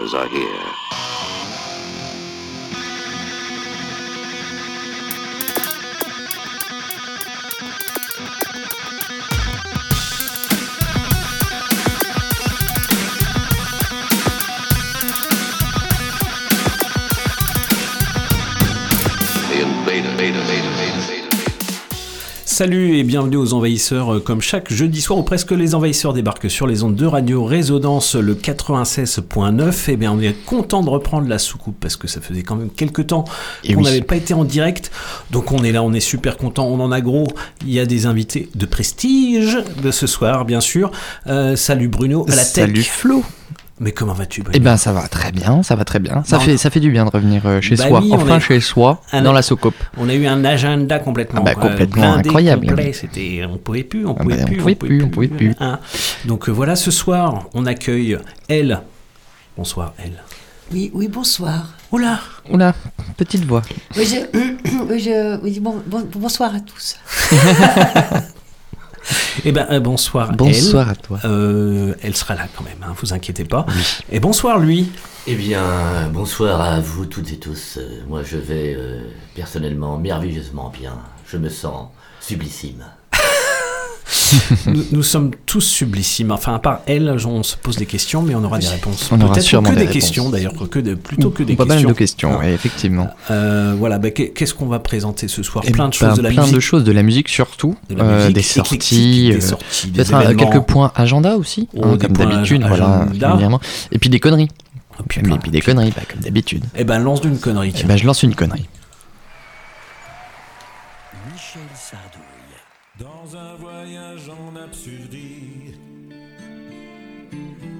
are here. Salut et bienvenue aux envahisseurs. Euh, Comme chaque jeudi soir, ou presque les envahisseurs débarquent sur les ondes de radio Résonance le 96.9. Et bien, on est content de reprendre la soucoupe parce que ça faisait quand même quelques temps qu'on oui. n'avait pas été en direct. Donc on est là, on est super content. On en a gros. Il y a des invités de prestige de ce soir, bien sûr. Euh, salut Bruno à la tech. Salut Flo. Mais comment vas-tu Eh ben ça va très bien, ça va très bien. Ça fait ça fait du bien de revenir euh, chez Bah soi, oui, on enfin est- chez soi, dans la soucoupe. On a eu un agenda complètement, Ah bah, euh, complètement blindé, incroyable. complet. C'était, on pouvait plus, on Ah pouvait bah, on plus, pouvait plus, on pouvait plus. hein. Donc euh, voilà, ce soir, on accueille elle. Bonsoir elle. Oui, oui, bonsoir. Oula. Oula, petite voix. Oui, je, oui, je- oui, bon- bon- bonsoir à tous. Eh ben euh, bonsoir. Bonsoir à toi. Elle. Euh, elle sera là quand même, hein, vous inquiétez pas. Et bonsoir lui. Eh bien, bonsoir à vous toutes et tous. Euh, Moi, je vais euh, personnellement merveilleusement bien. Je me sens sublissime. nous, nous sommes tous sublissimes. Enfin, à part elle, on se pose des questions, mais on aura des réponses. On aura sûrement que des des, réponses. questions d'ailleurs, que de, plutôt que des Pas mal questions. de questions, Ah. effectivement. Euh, voilà, bah, qu'est- qu'est-ce qu'on va présenter ce soir? Eh Plein de ben, choses de la plein musique. de choses de la musique surtout, de la euh, des sorties, des euh, sorties, des quelques points agenda aussi, Oh, hein, comme d'habitude, voilà. Et puis des conneries. Et puis, Et plein- puis des conneries, bah, comme d'habitude. Eh ben, lance d'une connerie. Eh ben, je lance une connerie.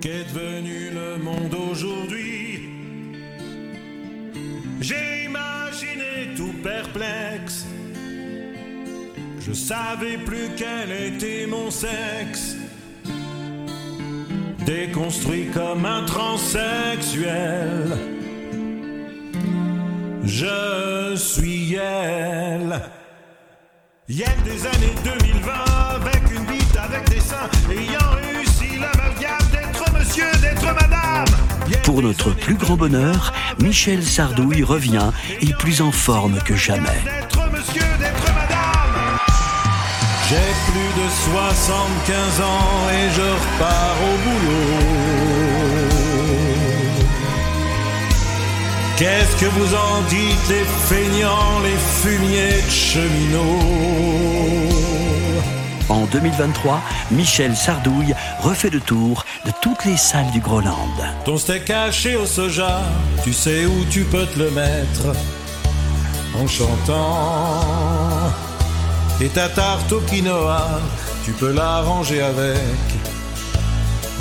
Qu'est devenu le monde aujourd'hui? J'ai imaginé tout perplexe, je savais plus quel était mon sexe. Déconstruit comme un transsexuel, je suis elle. Y'a des années 2020 avec une bite avec des seins ayant réussi l'amalgame d'être monsieur, d'être madame. Y'a Pour notre plus grand bonheur, Michel Sardouille revient et plus en forme que jamais. D'être monsieur, d'être madame. J'ai plus de 75 ans et je repars au boulot. Qu'est-ce que vous en dites, les feignants, les fumiers de cheminots En 2023, Michel Sardouille refait le tour de toutes les salles du Groland. Ton steak haché au soja, tu sais où tu peux te le mettre en chantant. Et ta tarte au quinoa, tu peux la ranger avec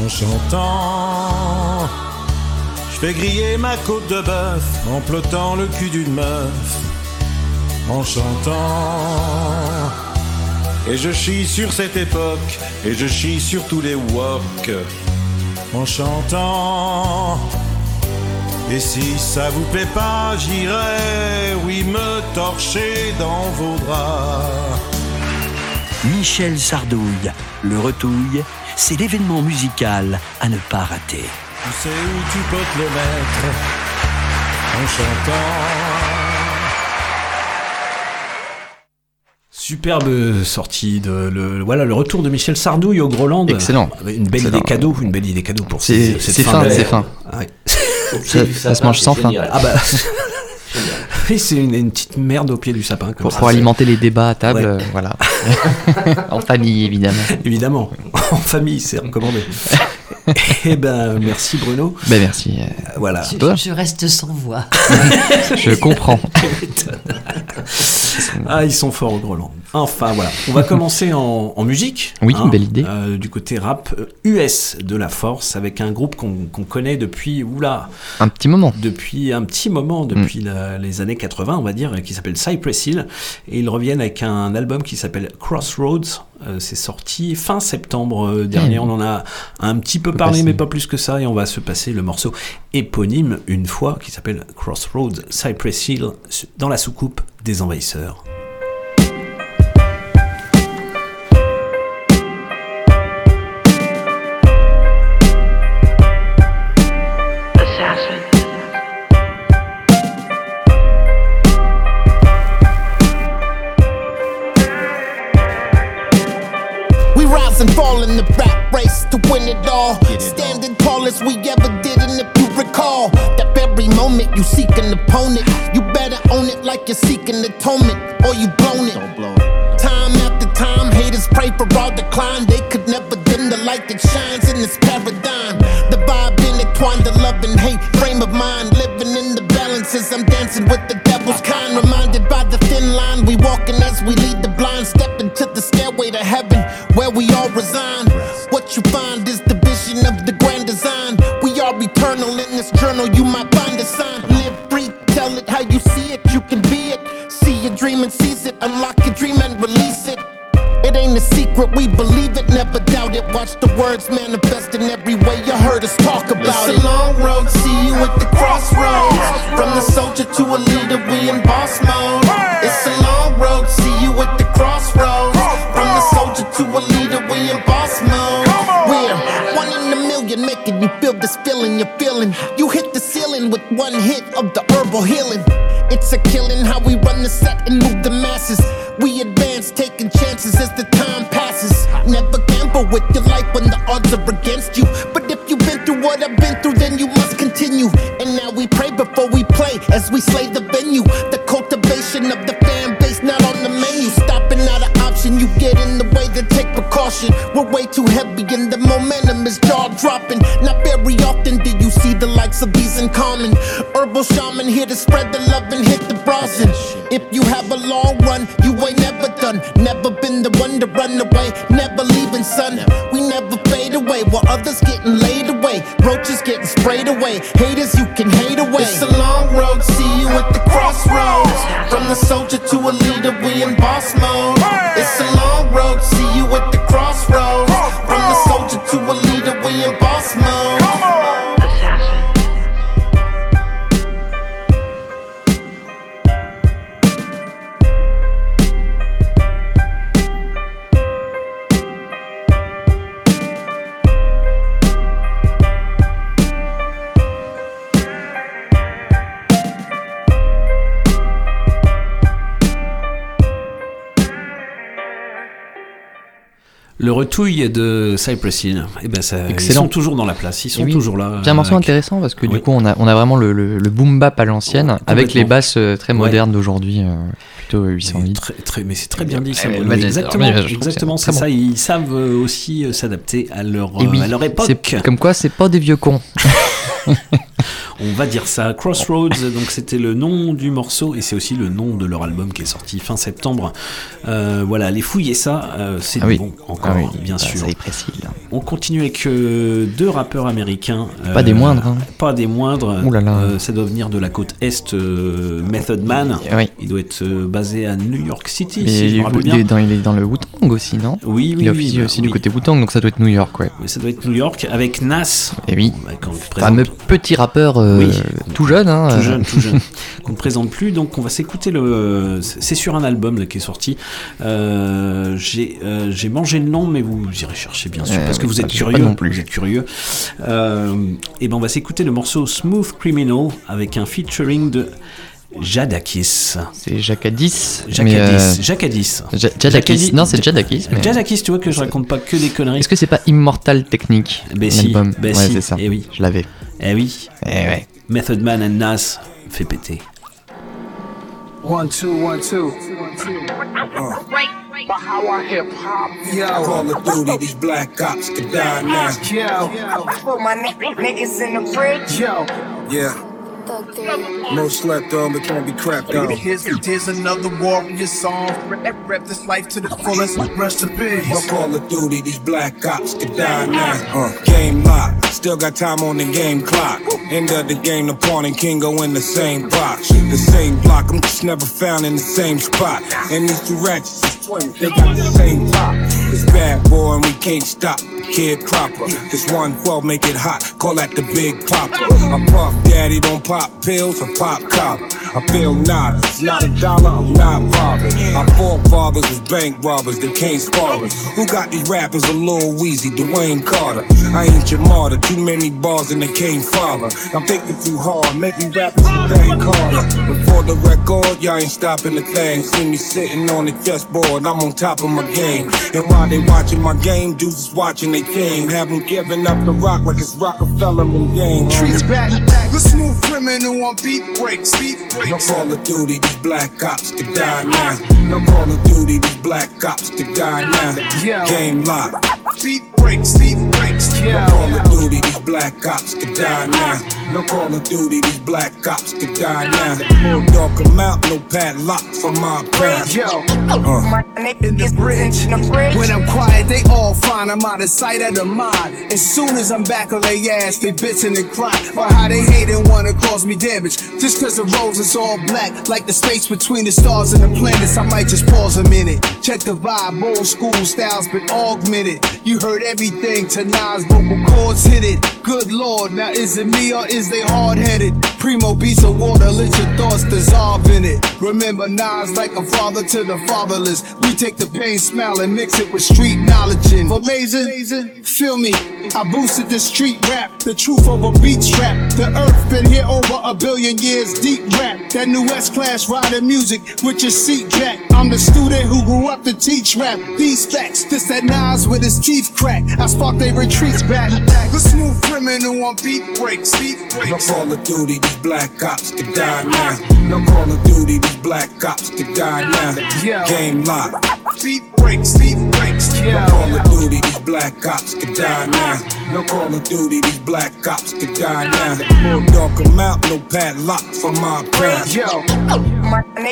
en chantant. Je fais griller ma côte de bœuf en plotant le cul d'une meuf en chantant. Et je chie sur cette époque, et je chie sur tous les wok en chantant. Et si ça vous plaît pas, j'irai, oui, me torcher dans vos draps. Michel Sardouille, le retouille, c'est l'événement musical à ne pas rater. Tu sais où tu peux te le mettre en chantant. Superbe sortie de le voilà le retour de Michel Sardouille au Groland. Excellent. Une belle Excellent. idée cadeau, une belle idée cadeau pour C'est ces- cette c'est fin, c'est fin. Ah, ouais. Ça- ça se mange sans fin. Ah bah oui, c'est une, une petite merde au pied du sapin comme Pour, ça. pour alimenter les débats à table, Ouais. euh, voilà. en famille, évidemment. Évidemment, en famille, c'est recommandé. Eh ben, merci Bruno. Ben merci, euh, Voilà. Je, je reste sans voix. je comprends. Ah, ils sont forts au Groland. Enfin, voilà. On va commencer en, en musique. Oui, belle idée. euh, du côté rap euh, US de la Force, avec un groupe qu'on connaît depuis, oula, Un petit moment. depuis un petit moment, depuis la- les années 80, on va dire, qui s'appelle Cypress Hill. Et ils reviennent avec un album qui s'appelle Crossroads. Euh, c'est sorti fin septembre euh, dernier. Mm. On en a un petit peu Peu parlé, mais pas plus que ça. Et on va se passer le morceau éponyme une fois, qui s'appelle Crossroads Cypress Hill, dans la soucoupe des envahisseurs. De Cypress Hill, eh ben ça, ils sont toujours dans la place, ils sont oui. toujours là. C'est un morceau intéressant parce que Oui. du coup on a, on a vraiment le, le, le boom bap à l'ancienne avec les basses euh, très Ouais. modernes d'aujourd'hui, euh, plutôt Mais 808. très, très, mais c'est très bien dit ça. Bah, exactement, exactement, c'est ça. Ils savent euh, aussi s'adapter à leur, oui, à leur époque. comme quoi c'est pas des vieux cons. On va dire ça. Crossroads, donc c'était le nom du morceau et c'est aussi le nom de leur album qui est sorti fin septembre. Euh, voilà, allez fouiller ça, euh, c'est Ah oui. bon encore, Ah oui, bien bah, sûr. Ça y précise. On continue avec euh, deux rappeurs américains. Pas des moindres, hein. Pas des moindres. Ouh là là. Ça doit venir de la côte est, Method Man. Ah Oui. Il doit être basé à New York City, Mais si je me rappelle il, est dans, il est dans le Wu-Tang aussi, non? Oui, oui, Il est oui, officier bah, aussi du côté Wu-Tang, donc ça doit être New York, ouais. Ça doit être New York avec Nas. Et oui. Bah, quand Fameux petit rappeur euh, Oui. tout jeune, hein. tout jeune, tout jeune, qu'on ne présente plus. Donc on va s'écouter le. C'est sur un album là, qui est sorti. Euh, J'ai euh, j'ai mangé le nom, mais vous irez chercher bien sûr parce que oui, vous êtes curieux. non plus. Vous êtes curieux. Et ben on va s'écouter le morceau Smooth Criminal avec un featuring de Jadakis. C'est Jacadis. Jacadis. euh, Jacadis. Ja- Jadakis. Non, c'est Jadakis. mais- Jadakis, tu vois que je raconte pas que des conneries. Est-ce que c'est pas Immortal Technique Ben si, l'album Ouais, si, c'est ça. eh oui. Je l'avais. Eh oui. Eh ouais. Method Man and Nas fait péter. One, two, one, two. Uh. How I hip hop, yo. Call of Duty, these black cops could die now. Yo. Put my niggas in the fridge. Yo. Yeah. No slept on, but can't be crapped on. Here's, here's another warrior song. Rep, rep this life to the fullest. Rest in peace. No Call of Duty, these black cops could die now. Uh. Game locked, still got time on the game clock. End of the game, the pawn and king go in the same box. The same block, I'm just never found in the same spot. And these two ratchets is twins, they got the same pop. It's bad boy and we can't stop. Kid proper, this 112 make it hot. Call that the big popper. I puff daddy, don't pop pills, I pop cop. I feel not, it's not a dollar, I'm not bothered. Our forefathers was bank robbers, they can't spar us. Who got these rappers a little wheezy, Dwayne Carter? I ain't your martyr, too many bars and they can't follow. I'm thinking too hard, make me rappers a bank harder. Before the record, y'all ain't stopping the thing. See me sitting on the chessboard, I'm on top of my game. And while they watching my game, dudes is watching they game. Have them giving up the rock like it's Rockefeller in game. Trees back, the smooth criminal on beat breaks, beat breaks. No Call of Duty, these black cops could die now. No Call of Duty, these black cops to die now. Game lock. Beat breaks, beat breaks. No Call of Duty, these black cops could die now. No Call of Duty, these black cops could die now. Dog come out, no padlock for my pants. Yo, Uh. in the bridge. When I'm quiet, they all fine. I'm out of sight, out of mind. As soon as I'm back on their ass, they bitching and crying. Or how they hate and wanna cause me damage. Just cause the rose is all black, like the space between the stars and the planets. I might just pause a minute. Check the vibe, old school styles been augmented. You heard everything to Nas vocal cords hit it. Good lord, now is it me or is they hard headed? Primo beats of water, let your thoughts dissolve in it. Remember Nas like a father to the fatherless. We take the pain smile and mix it with street knowledge. For amazing, feel me. I boosted the street rap, the truth of a beat trap. The earth been here over a billion years, deep rap. That new S class riding music with your seat jack. I'm the student who grew up to teach rap. These facts, this that Nas with his teeth crack. I spark they retreats back. The smooth criminal on beat breaks, beat No. Call of Duty, these black cops could die now. No Call of Duty, these black cops could die now. Game lock. Beat breaks, beat breaks. No Call of Duty, these black cops could die now. No Call of Duty, these black cops could die now. Dog come out, no padlock for my pants. Yo,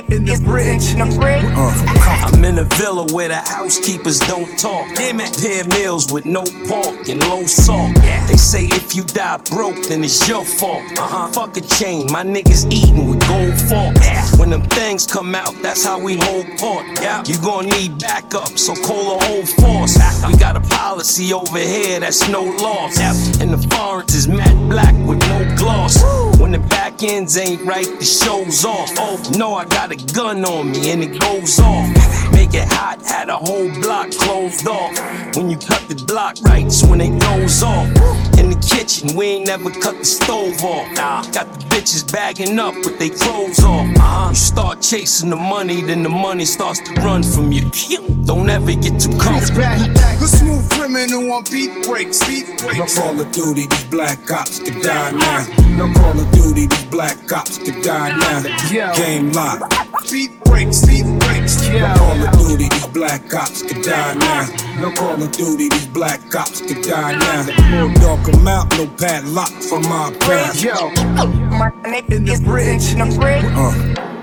in the bridge. I'm in a villa where the housekeepers don't talk. Damn it. Pair meals with no pork and low salt. They say if you die broke, then it's your fault. Uh-huh. Fuck a chain, my niggas eating with gold fork. When them things come out, that's how we hold court. Yeah, you gon' need backup, so call a whole force. We got a policy over here that's no loss. And the foreigns is matte black with no gloss. When the back ends ain't right, the show's off. Oh no, I got a gun on me and it goes off. Make it hot, had a whole block closed off. When you cut the block right, it's when it goes off. In the kitchen, we ain't never cut the stove off. Nah, got the bitches bagging up with they clothes off. Uh-huh. You start chasing the money, then the money starts to run from you. Don't ever get too comfortable. The smooth criminal on beat breaks, beat No. Call of Duty, these black cops could die now. No Call of Duty, these black cops could die now. Game lock. Beat breaks, beat breaks. No Call of Duty, these black cops could die now. No Call of Duty, these black cops could die now. Dog come out, no padlock for my pants. Yo, in the bridge. Uh.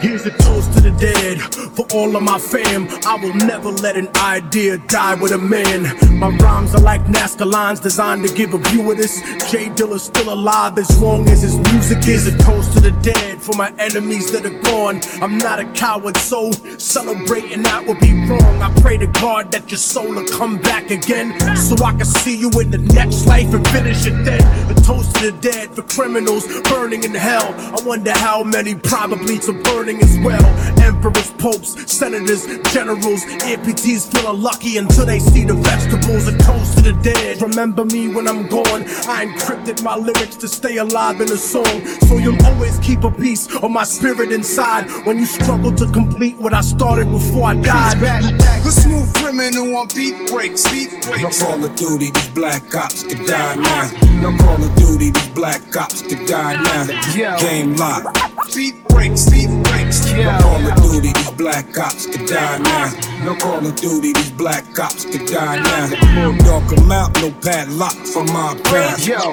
Here's a toast to the dead for all of my fam. I will never let an idea die with a man. My rhymes are like NASCAR lines designed to give a view of this. Jay Dilla's still alive as long as his music is a toast to the dead for my enemies that are gone. I'm not a coward, so celebrating that would be wrong. I pray to God that your soul will come back again so I can see you in the next life and finish it then. A toast to the dead for criminals burning in hell. I wonder how many probably some burning as well. Emperors, popes, senators, generals, amputees feeling lucky until they see the vegetables. A toast to the dead. Remember me when I'm gone. I encrypted my lyrics to stay alive in a song. So you'll always keep a piece of my spirit inside when you struggle to complete what I started before I died. back. The smooth criminal on beat breaks, beat No. Call of Duty, these black cops could die now. No Call of Duty, these black cops could die now. Game lock. Beat breaks, beat breaks. No Call of Duty, these black cops could die now. No Call of Duty, these black cops could die now. Dog come out, no padlock for my pants. Yo,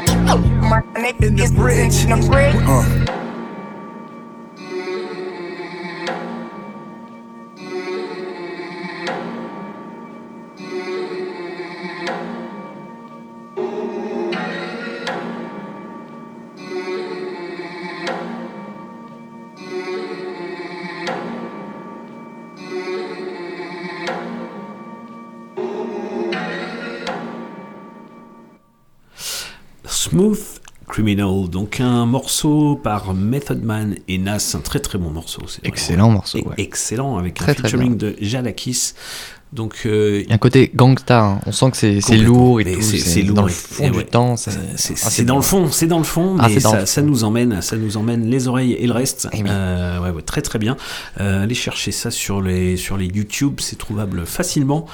in the bridge. Uh. Criminal, donc un morceau par Method Man et Nas, un très très bon morceau. Excellent morceau, ouais. Excellent, avec Très, un featuring de Jadakis. Donc, euh, Il y a un côté gangsta, hein. on sent que c'est lourd et tout, c'est- dans le fond et du ouais. temps. c'est ah, c'est dans le fond, c'est dans le fond, Ah, mais ça, nous emmène, ça nous emmène les oreilles et le reste. Eh. Euh, ouais, ouais, très très bien. Euh, allez chercher ça sur les sur les YouTube, c'est trouvable facilement.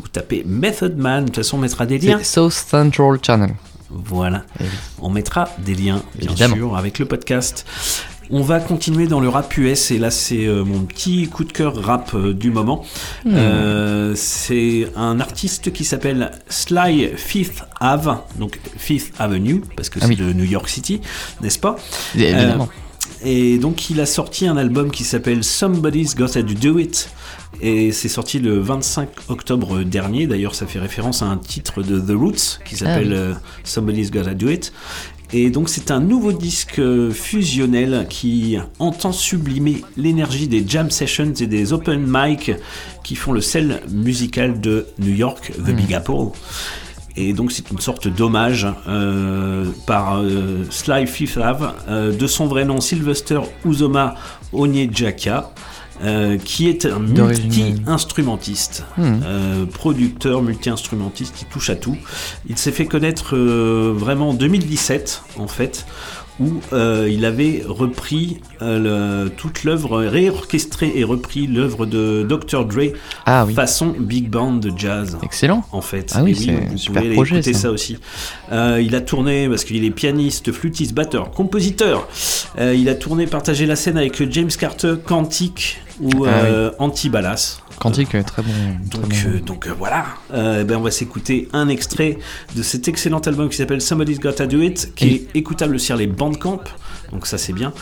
Vous tapez Method Man, de toute façon on mettra des liens. South Central Channel. Voilà. Eh oui. On mettra des liens, bien Évidemment. sûr, avec le podcast. On va continuer dans le rap US et là c'est euh, mon petit coup de cœur rap euh, du moment. Hmm. Euh, c'est un artiste qui s'appelle Sly Fifth Ave, donc Fifth Avenue parce que Ah c'est oui. de New York City, n'est-ce pas? Évidemment. Et donc il a sorti un album qui s'appelle Somebody's Gotta Do It. Et c'est sorti le 25 octobre dernier. D'ailleurs, ça fait référence à un titre de The Roots qui s'appelle oui. euh, Somebody's Gotta Do It. Et donc c'est un nouveau disque euh, fusionnel qui entend sublimer l'énergie des jam sessions et des open mic qui font le sel musical de New York, The Mm. Big Apple. Et donc c'est une sorte d'hommage euh, par euh, Sly Fifth Ave, euh, de son vrai nom Sylvester Uzoma Onyejaka, euh, qui est un multi-instrumentiste, Hmm. euh, producteur multi-instrumentiste qui touche à tout. Il s'est fait connaître euh, vraiment en 2017 en fait, où euh, il avait repris euh, le- toute l'œuvre, réorchestré et repris l'œuvre de Dr. Dre Ah oui. façon big band de jazz. Excellent. En fait, Ah oui, c'est vous un super pouvez projet, écouter ça. ça, aussi. Euh, il a tourné parce qu'il est pianiste, flûtiste, batteur, compositeur. Euh, il a tourné, partagé la scène avec James Carter, Quantique ou Ah euh, Antibalas. Quantique, euh, très bon. très Donc, bon. euh, donc euh, voilà, Euh, ben on va s'écouter un extrait de cet excellent album qui s'appelle Somebody's Gotta Do It, qui Et- est écoutable sur les Bandcamp, donc ça c'est bien.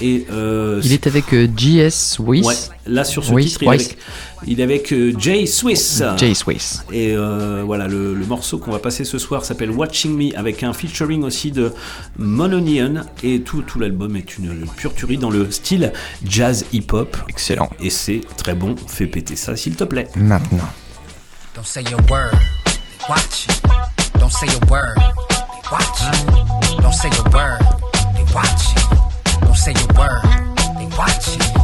Et euh, Il est avec euh, JS. Ouais, là sur ce titre, il est avec, il est avec euh, Jay Swiss. Jay Swiss. Et euh, voilà, le, le morceau qu'on va passer ce soir s'appelle Watching Me, avec un featuring aussi de Mononion. Et tout, tout l'album est une pure tuerie dans le style jazz hip-hop. Excellent. Et c'est très bon, fais péter ça s'il te plaît. Maintenant. Don't say a word, watch it. Don't say a word, watch. Don't say a word, watch. Don't say a word, they watch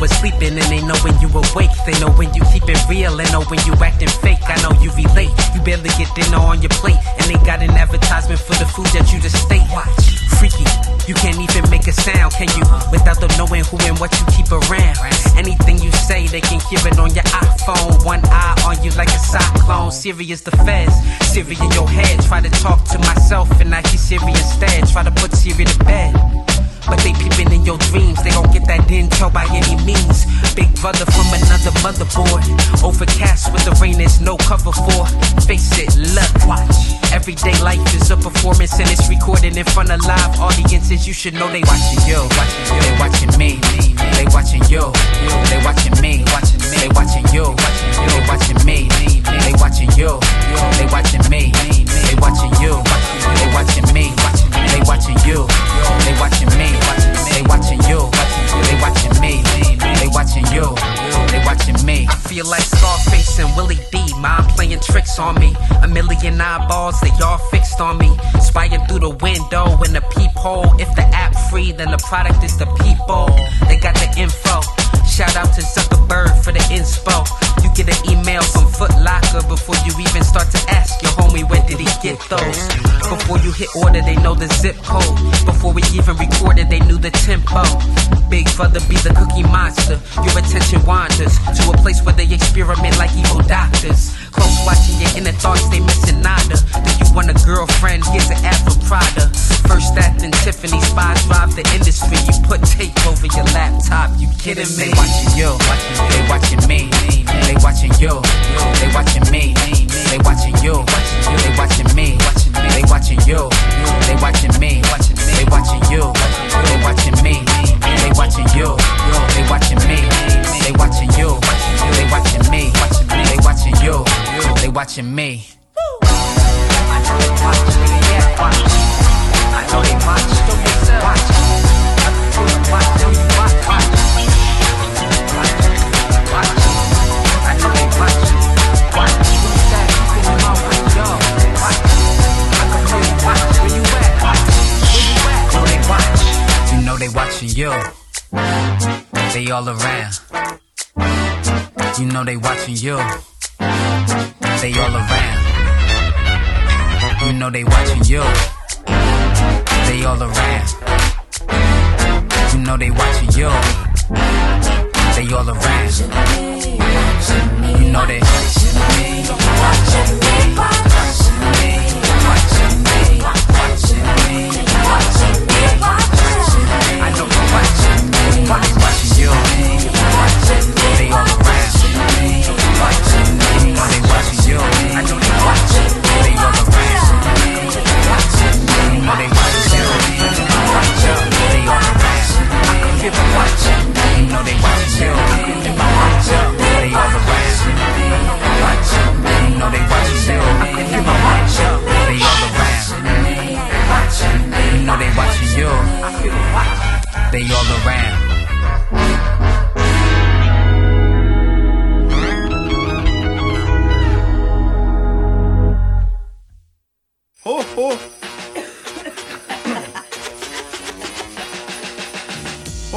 were sleeping and they know when you awake. They know when you keep it real and know when you acting fake. I know you relate. You barely get dinner on your plate and they got an advertisement for the food that you just state. Watch, freaky. You can't even make a sound, can you? Without them knowing who and what you keep around. Anything you say, they can hear it on your iPhone. One eye on you like a cyclone. Serious the feds, Siri in your head. Try to talk to myself and I hear Siri instead. Try to put Siri to bed. But they peeping in your dreams, they gon' get that intel by any means. Big brother from another motherboard. Overcast with the rain there's no cover for. Face it, look, watch. Everyday life is a performance and it's recorded in front of live audiences. You should know they watching you. They watching me. They watching you. They watching me. They watching you. They watching me. They watching you. They watching me. They watching you. They watching me. They watching you. They watching me. They watching you. They watching me. They watching you. They watching me. I feel like Scarface and Willie D. Mind playing tricks on me. A million eyeballs, they all fixed on me. Spying through the window in the peephole. If the app free, then the product is the people. They got the info. Shout out to Zuckerberg for the inspo. You get an email from Foot Locker before you even start to ask your homie where did he get those. Before you hit order, they know the zip code. Before we even recorded, they knew the tempo. Big brother be the cookie monster. Your attention wanders to a place where they experiment like evil doctors. Close watching your inner thoughts, they missing nada. Do you want a girlfriend? Here's an for Prada. First act in Tiffany, spies drive the industry. You put tape over your laptop, you kidding me? They watching you, they watching me, they watching they watching you. They watching me. They watching you. They watching me. They watching you. They watching me. They watching you. They watching me. They watching you. They watching me. They watching you. They watching me. They watching you. They watching me. I know they watch. Yeah, watch. I know they watch. Watch. I know they watch. All around. You know they watching you. They all around. You know they watching you. They all around. You know they watching you. They all around. You know they watching me, watching me, watching me, watching me, watching me, I watching watching. They all. Watching they watching you. I know they watching. They all. Watching they watching you. They. I feel watching. You know they watching you. They watching. They all. Watching they watching you. I feel watching. They all. Watching they watching you. They all around. Oh oh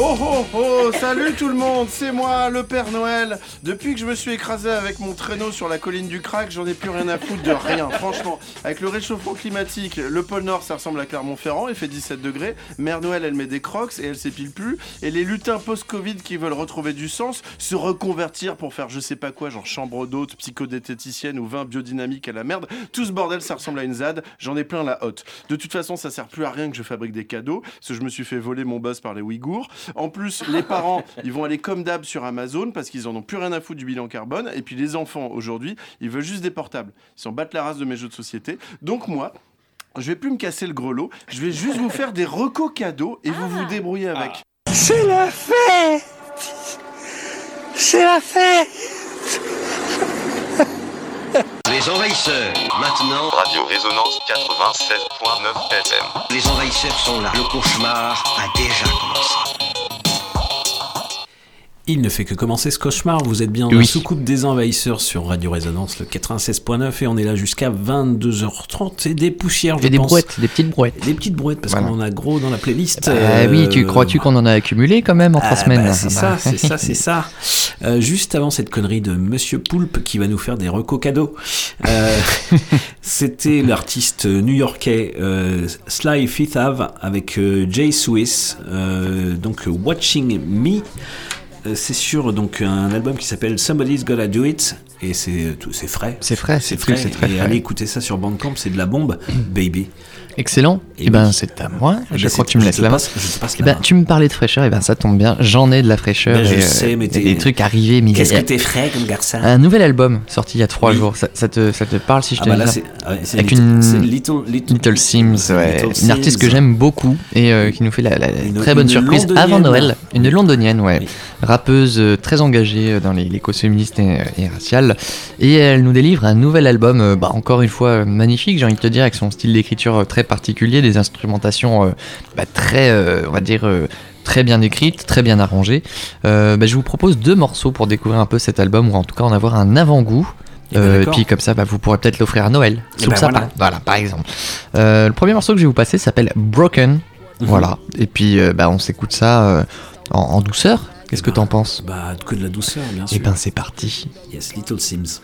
Oh oh oh Salut tout le monde, c'est moi, le Père Noël. Depuis que je me suis écrasé avec mon traîneau sur la colline du crack, j'en ai plus rien à foutre de rien. Franchement, avec le réchauffement climatique, le pôle Nord ça ressemble à Clermont-Ferrand, il fait 17 degrés. Mère Noël elle met des crocs et elle s'épile plus. Et les lutins post-Covid qui veulent retrouver du sens, se reconvertir pour faire je sais pas quoi, genre chambre d'hôte, psychodététicienne ou vin biodynamique à la merde. Tout ce bordel ça ressemble à une ZAD, j'en ai plein la hotte. De toute façon ça sert plus à rien que je fabrique des cadeaux, parce que je me suis fait voler mon boss par les Ouïghours. En plus, les parents, ils vont aller comme d'hab sur Amazon parce qu'ils en ont plus rien à foutre du bilan carbone. Et puis les enfants, aujourd'hui, ils veulent juste des portables. Ils s'en battent la race de mes jeux de société. Donc moi, je vais plus me casser le grelot. Je vais juste vous faire des recos cadeaux et vous vous débrouillez avec. C'est la fête C'est la fête Les envahisseurs, maintenant. Radio Résonance 96.9 FM. Les envahisseurs sont là. Le cauchemar a déjà commencé. Il ne fait que commencer ce cauchemar. Vous êtes bien dans Oui. la soucoupe des envahisseurs sur Radio Résonance, le 96.9, et on est là jusqu'à 22h30 et des poussières, je Et des pense. brouettes, des petites brouettes. Des petites brouettes, parce Voilà. qu'on en a gros dans la playlist. Ah oui, tu Euh, crois-tu qu'on en a accumulé quand même en trois ah, semaines bah, C'est ça, Bah, c'est ça, c'est ça. Euh, juste avant cette connerie de Monsieur Poulpe qui va nous faire des recos cadeaux, euh, c'était l'artiste new-yorkais euh, Sly Fifth Ave avec euh, Jay Swiss, euh, donc Watching Me. Euh, C'est sur donc un album qui s'appelle Somebody's Gotta Do It et c'est tout, c'est frais. C'est frais, c'est frais. très et frais. allez écouter ça sur Bandcamp, c'est de la bombe, baby. Excellent. Et Et, ben oui. c'est à moi. Eh je ben, crois que tu me laisses la main. passe- je te passe Eh la ben, main. tu me parlais de fraîcheur, et ben ça tombe bien. J'en ai de la fraîcheur. Ben, je et, sais, mais des trucs arrivés. mais Qu'est-ce que t'es frais comme garçon Un nouvel album sorti il y a trois jours. Ça, ça te, ça te parle si je Ah te bah dis là, ça c'est- Avec Little- une Little- Little- Little Sims, ouais. Little une artiste que j'aime beaucoup et euh, qui nous fait la, Une- très bonne surprise avant Noël. Une londonienne, ouais. Rappeuse euh, très engagée euh, dans les, les causes féministes et, euh, et raciales. Et elle nous délivre un nouvel album, euh, bah, encore une fois euh, magnifique, j'ai envie de te dire, avec son style d'écriture euh, très particulier, des instrumentations euh, bah, très, euh, on va dire, euh, très bien écrites, très bien arrangées. Euh, bah, je vous propose deux morceaux pour découvrir un peu cet album, ou en tout cas en avoir un avant-goût. Eh ben, Euh, et puis comme ça, bah, vous pourrez peut-être l'offrir à Noël. Eh Sous ben, le sapin. voilà. Voilà, par exemple. Euh, le premier morceau que je vais vous passer s'appelle Broken. Mhm. Voilà. Et puis euh, bah, on s'écoute ça euh, en, en douceur. Qu'est-ce que t'en penses? Bah, que de la douceur, bien sûr. Et ben c'est parti. Yes, Little Sims.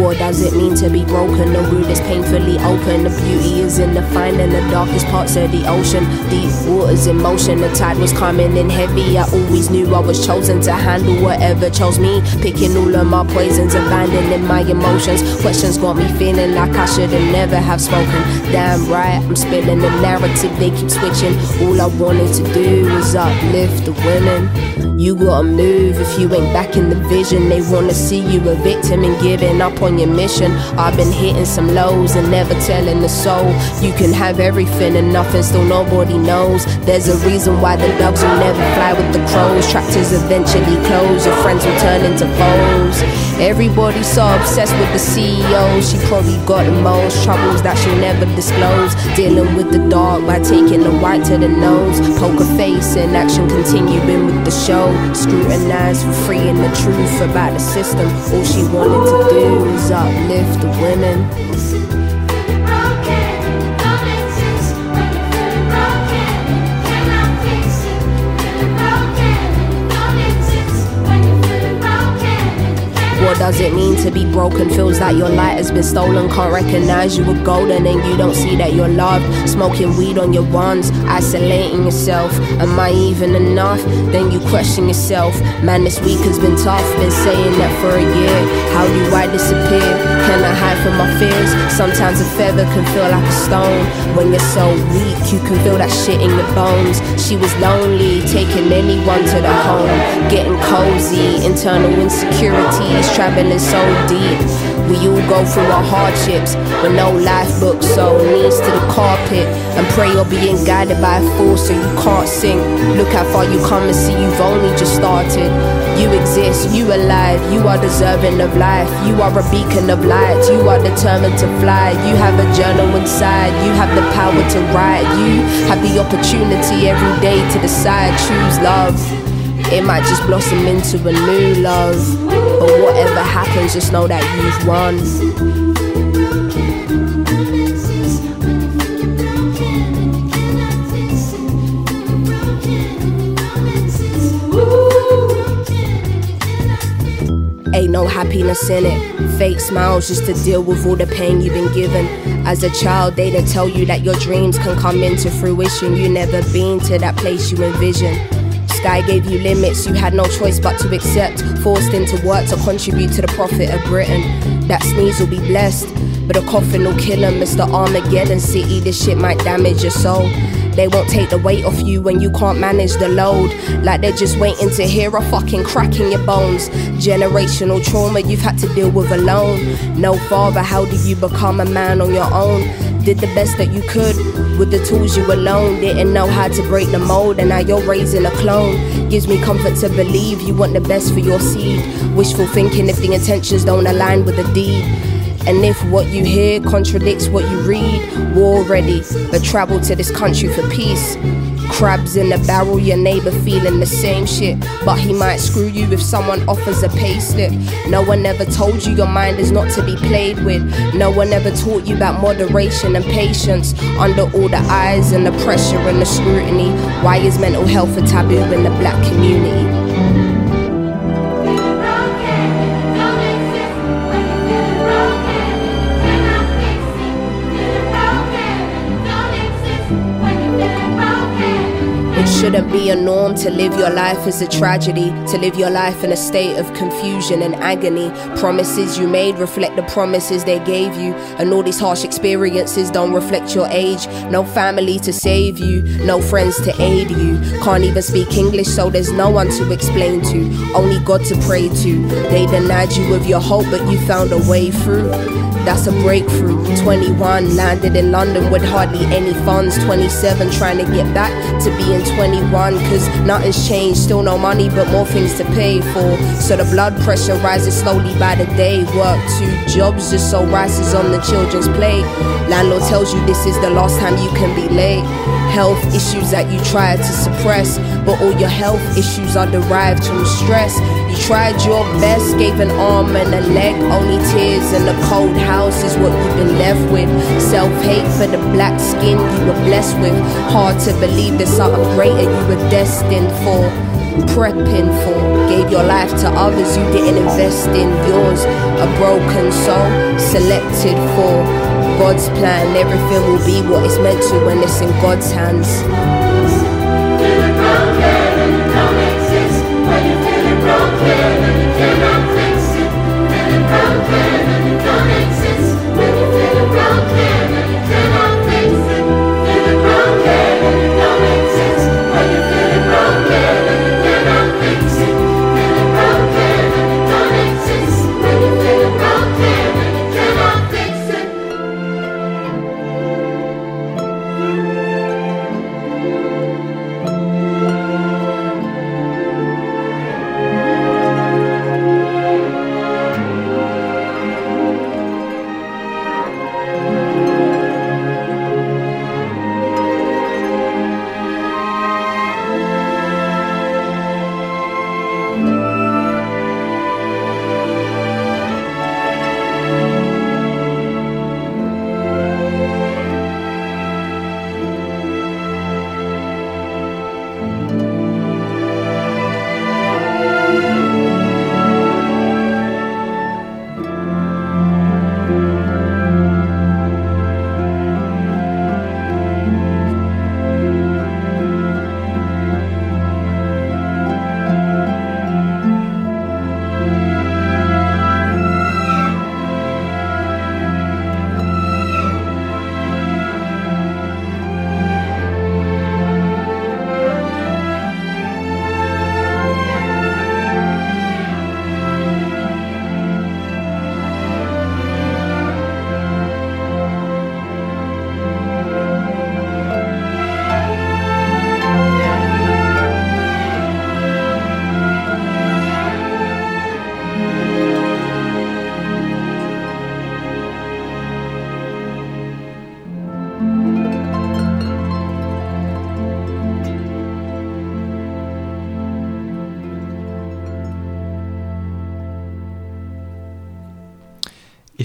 What does it mean to be broken? The wound is painfully open. The beauty is in the finding the darkest parts of the ocean. Deep waters in motion. The tide was coming in heavy. I always knew I was chosen to handle whatever chose me. Picking all of my poisons, abandoning my emotions. Questions got me feeling like I should have never have spoken. Damn right, I'm spilling the narrative. They keep switching. All I wanted to do was uplift the women. You gotta move if you ain't back in the vision. They wanna see you a victim and giving up on your mission. I've been hitting some lows and never telling the soul. You can have everything and nothing, still nobody knows. There's a reason why the doves will never fly with the crows. Tractors eventually close, your friends will turn into foes. Everybody's so obsessed with the CEO. She probably got the most troubles that she'll never disclose. Dealing with the dark by taking the white to the nose. Poker face in action, continuing with the show. Scrutinized for freeing the truth about the system. All she wanted to do was uplift the women. What does it mean to be broken? Feels like your light has been stolen. Can't recognize you were golden and you don't see that you're loved. Smoking weed on your ones, isolating yourself. Am I even enough? Then you question yourself. Man, this week has been tough. Been saying that for a year. How do I disappear? Can I hide from my fears? Sometimes a feather can feel like a stone. When you're so weak, you can feel that shit in your bones. She was lonely, taking anyone to the home. Getting cozy, internal insecurities traveling so deep. We all go through our hardships, but no life book, so knees to the carpet and pray you're being guided by a force so you can't sink. Look how far you come and see you've only just started. You exist, you alive, you are deserving of life. You are a beacon of light, you are determined to fly. You have a journal inside, you have the power to write. You have the opportunity every day to decide, choose love. It might just blossom into a new love. But whatever happens, just know that you've won. Ain't no happiness in it. Fake smiles just to deal with all the pain you've been given. As a child, they didn't tell you that your dreams can come into fruition. You never been to that place you envision. Sky gave you limits, you had no choice but to accept. Forced into work to contribute to the profit of Britain. That sneeze will be blessed, but a coffin will kill him. It's the Armageddon city, this shit might damage your soul. They won't take the weight off you when you can't manage the load. Like they're just waiting to hear a fucking crack in your bones. Generational trauma you've had to deal with alone. No father, how do you become a man on your own? Did the best that you could with the tools you alone. Didn't know how to break the mold, and now you're raising a clone. Gives me comfort to believe you want the best for your seed. Wishful thinking if the intentions don't align with the deed. And if what you hear contradicts what you read, war ready, but travel to this country for peace. Crabs in a barrel, your neighbor feeling the same shit. But he might screw you if someone offers a payslip. No one ever told you your mind is not to be played with. No one ever taught you about moderation and patience. Under all the eyes and the pressure and the scrutiny, why is mental health a taboo in the black community? Shouldn't be a norm to live your life as a tragedy, to live your life in a state of confusion and agony. Promises you made reflect the promises they gave you, and all these harsh experiences don't reflect your age. No family to save you, no friends to aid you. Can't even speak English, so there's no one to explain to, only God to pray to. They denied you of your hope, but you found a way through. That's a breakthrough. 21, landed in London with hardly any funds. 27, trying to get back to being 21. Cause nothing's changed, still no money, but more things to pay for. So the blood pressure rises slowly by the day. Work two jobs just so rises on the children's plate. Landlord tells you this is the last time you can be late. Health issues that you try to suppress, but all your health issues are derived from stress. You tried your best, gave an arm and a leg, only tears in a cold house is what you've been left with. Self hate for the black skin you were blessed with. Hard to believe there's something greater you were destined for. Prepping for, gave your life to others you didn't invest in yours. A broken soul, selected for God's plan. Everything will be what it's meant to when it's in God's hands.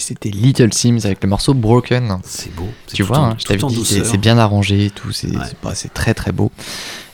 C'était Little Sims avec le morceau Broken. C'est beau. Tu vois, en- hein, je t'avais dit, c'est bien arrangé et tout, c'est c'est- bah, très très beau.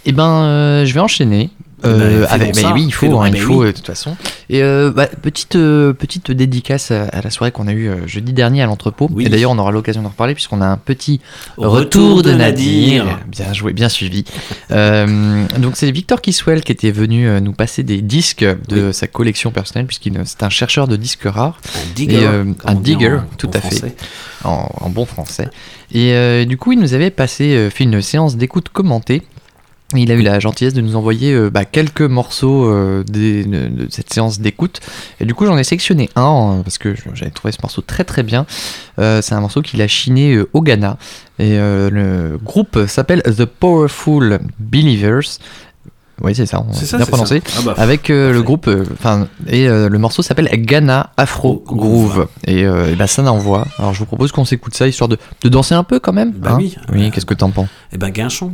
Et ben, euh, je vais enchaîner. Euh, avec, ben ça, oui, il faut, hein, il faut oui. euh, de toute façon. Et euh, bah, petite euh, petite dédicace à, à la soirée qu'on a eue jeudi dernier à l'entrepôt. Oui. Et d'ailleurs, on aura l'occasion d'en reparler puisqu'on a un petit Retour retour, de de Nadir. Nadir. Bien joué, bien suivi. Donc c'est Victor Kiswell qui était venu nous passer des disques de sa collection personnelle puisqu'il c'est un chercheur de disques rares. digger, Et, un on dit digger, en tout à fait, en, en bon français. Et du coup, il nous avait passé, fait une séance d'écoute commentée. Il a eu la gentillesse de nous envoyer euh, bah, quelques morceaux euh, des- de, de cette séance d'écoute. Et du coup, j'en ai sélectionné un euh, parce que j'avais trouvé ce morceau très très bien. Euh, c'est un morceau qu'il a chiné au Ghana. Et le groupe s'appelle The Powerful Believers. Oui, c'est ça, on ça, bien prononcé. ça. Ah bah, avec le groupe, enfin, et le morceau s'appelle Ghana Afro Groove. Et, et bah, ça n'envoie. Alors je vous propose qu'on s'écoute ça histoire de, de danser un peu quand même. Bah hein oui. Oui, qu'est-ce que t'en penses? Eh ben, guinchon.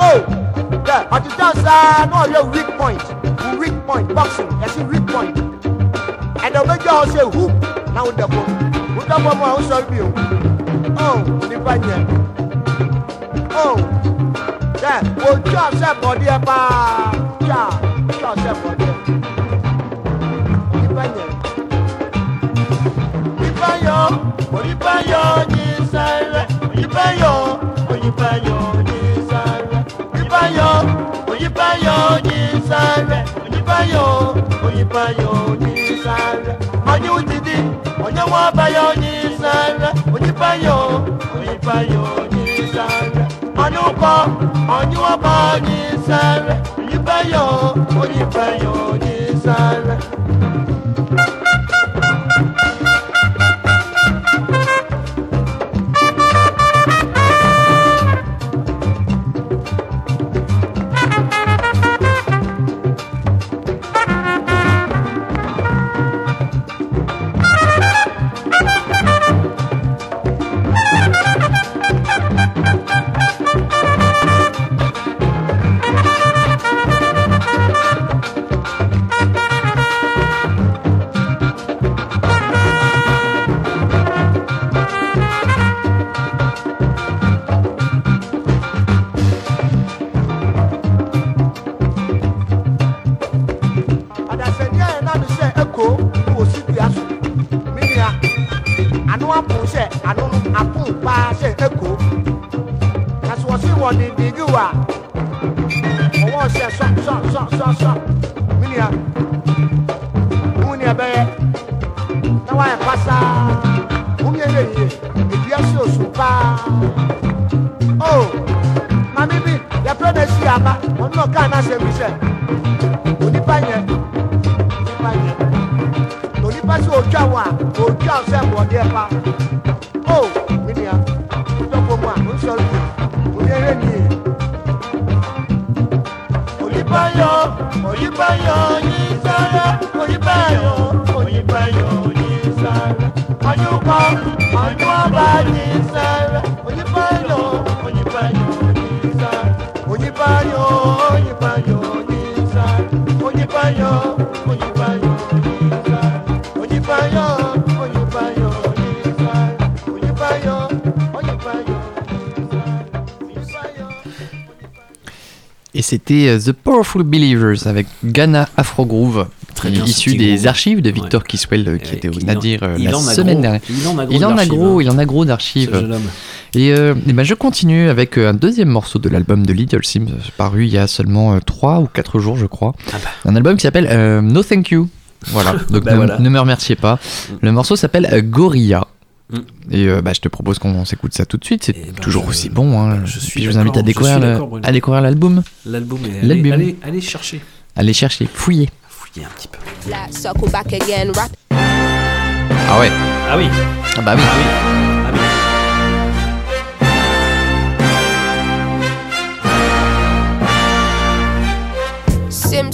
Oh, yeah, but you just uh, know your weak point. Weak point, boxing. That's a weak point. And the major will say, whoop, now the bone. Who the bone will solve you? Oh, the banyan. Oh, yeah, well, just say, body, yeah, just say, body. The banyan. The banyan, the banyan, oh, the banyan onífàyọ ní sáré onífàyọ onífàyọ ní sáré onífàyọ onífàyọ ní sáré ọyún ti di ọyún wọn bayọ ní sáré onífàyọ onífàyọ ní sáré ọdún kọ ọdún ọkọ ní sáré onífàyọ onífàyọ ní sáré. C'était euh, The Powerful Believers avec Ghana Afro Groove, Très bien, issu des archives de Victor Kiswell euh, qui était au Nadir en- euh, la semaine gros. dernière. Il en a gros il en a d'archives, gros, hein. il en a gros d'archives. Ce jeune homme. Et, euh, eh ben, je continue avec euh, un deuxième morceau de l'album de Little Sims, euh, paru il y a seulement 3 ou 4 jours, je crois. Un album qui s'appelle euh, No Thank You. Voilà, donc Bah ne, voilà. ne me remerciez pas. Le morceau s'appelle euh, Gorilla. Et euh, bah, je te propose qu'on s'écoute ça tout de suite. C'est toujours aussi bon. Hein. je suis je vous invite à découvrir, à découvrir l'album. L'album est. Allez, L'album. allez, allez chercher. Allez chercher, fouiller. Fouiller un petit peu. Ah ouais. Ah oui. Ah bah oui. Ah oui.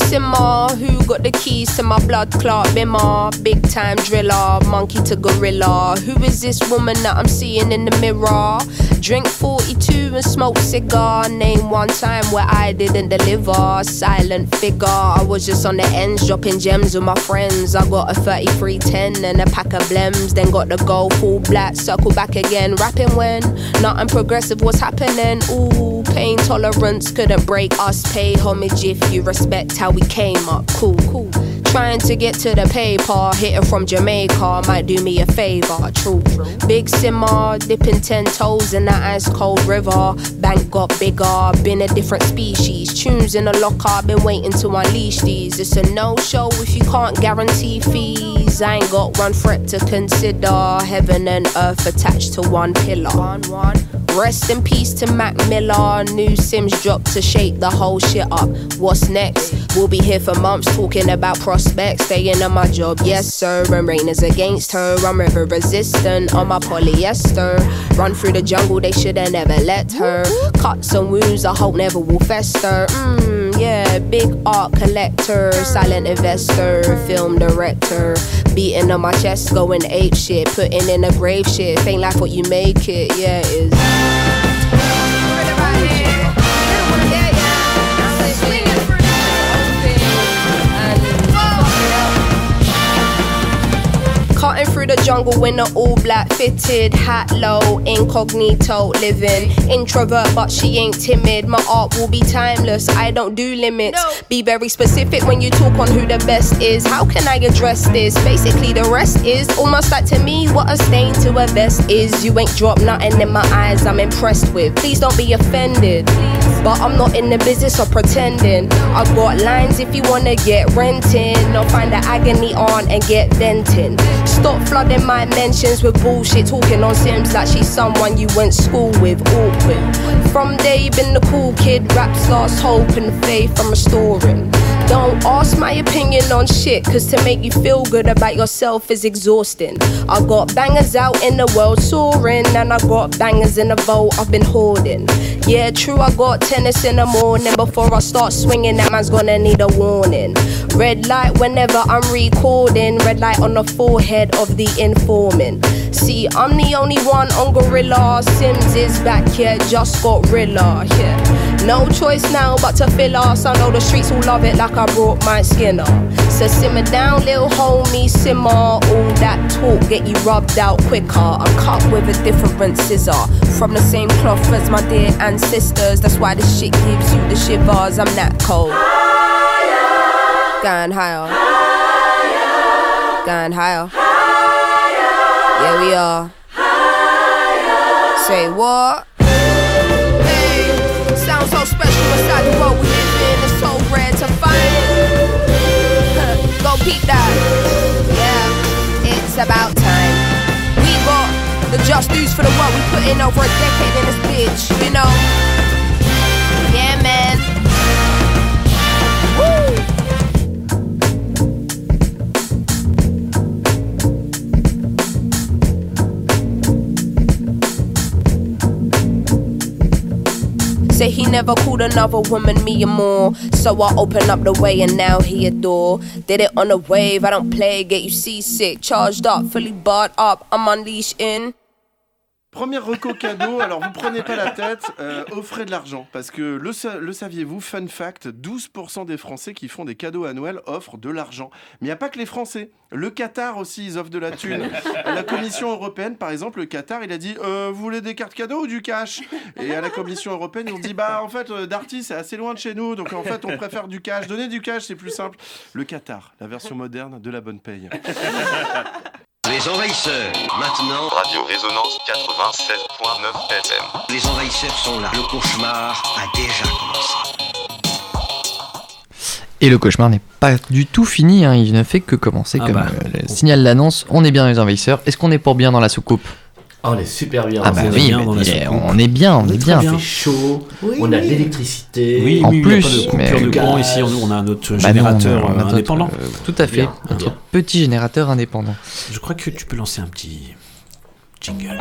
Simmer, who got the keys to my blood clot bimmer? Big time driller, monkey to gorilla. Who is this woman that I'm seeing in the mirror? Drink 42 and smoke cigar. Name one time where I didn't deliver. Silent figure, I was just on the ends, dropping gems with my friends. I got a 3310 and a pack of blems. Then got the gold full black, circle back again. Rapping when nothing progressive was happening. Ooh, pain tolerance couldn't break us. Pay homage if you respect how we came up. Cool, cool. Trying to get to the paper, hitting from Jamaica might do me a favor. True, big simmer, dipping ten toes in that ice cold river. Bank got bigger, been a different species. Tunes in the locker, been waiting to unleash these. It's a no show if you can't guarantee fees. I ain't got one threat to consider. Heaven and earth attached to one pillar. One, one. Rest in peace to Mac Miller. New Sims dropped to shake the whole shit up. What's next? We'll be here for months talking about prospects. Staying on my job, yes sir. And rain is against her. I'm river resistant on my polyester. Run through the jungle, they shoulda never let her. Cuts and wounds, I hope never will fester. Mmm, yeah, big art collector, silent investor, film director. Beating on my chest, going ape shit, putting in a grave shit. Ain't life what you make it, yeah, it is. Cutting through the jungle in an all black fitted hat low, incognito living. Introvert, but she ain't timid. My art will be timeless. I don't do limits. Be very specific when you talk on who the best is. How can I address this? Basically, the rest is almost like to me what a stain to a vest is. You ain't dropped nothing in my eyes. I'm impressed with. Please don't be offended. But I'm not in the business of pretending. I got lines if you wanna get renting. Or find the agony on and get venting. Stop flooding my mentions with bullshit. Talking on Sims like she's someone you went school with. Awkward. From day been the cool kid. Raps lost hope and faith I'm restoring. Don't ask my opinion on shit, cause to make you feel good about yourself is exhausting. I got bangers out in the world soaring, and I got bangers in the vault I've been hoarding. Yeah, true, I got tennis in the morning. Before I start swinging, that man's gonna need a warning. Red light whenever I'm recording, red light on the forehead of the informant. See, I'm the only one on Gorilla. Sims is back here, just got Rilla, yeah. No choice now but to fill us. I know the streets will love it like I brought my skin up. So simmer down, little homie, simmer. All that talk get you rubbed out quicker. I'm cut with a different scissor. From the same cloth as my dear ancestors. That's why this shit gives you the shivers. I'm that cold. Higher. Going higher. higher. Going higher. Yeah, we are. Say what? Hey, sounds so special inside the world we live in. It's so rare to find. Go peep that. Yeah, it's about time. We got the just dues for the work we put in over a decade in this bitch, you know? Say he never called another woman me or more. So I open up the way and now he adore. Did it on a wave, I don't play, get you seasick. Charged up, fully barred up, I'm unleashed Premier reco cadeau, alors vous prenez pas la tête, euh, offrez de l'argent. Parce que le, sa- le saviez-vous, fun fact, 12% des Français qui font des cadeaux à Noël offrent de l'argent. Mais il n'y a pas que les Français. Le Qatar aussi, ils offrent de la thune. La Commission européenne, par exemple, le Qatar, il a dit euh, Vous voulez des cartes cadeaux ou du cash? Et à la Commission européenne, ils ont dit Bah, en fait, euh, Darty, c'est assez loin de chez nous, donc en fait, on préfère du cash. Donnez du cash, c'est plus simple. Le Qatar, la version moderne de la bonne paye. Les envahisseurs, maintenant. Radio Résonance 96.9 FM. Les envahisseurs sont là. Le cauchemar a déjà commencé. Et le cauchemar n'est pas du tout fini, hein, il ne fait que commencer Ah comme bah. euh, le signal l'annonce. On est bien dans les envahisseurs. Est-ce qu'on est pour bien dans la soucoupe? Ah, on est super bien. Ah bah oui, on est- on est bien, on est bien. Il fait chaud, Oui, on a de l'électricité. Oui, En oui, plus, il n'y a pas de coupure mais- de courant Gaz. ici. On, on a notre Bah non, générateur on a euh, notre, indépendant. euh, tout à fait, Bien, notre bien. petit générateur indépendant. Je crois que tu peux lancer un petit jingle.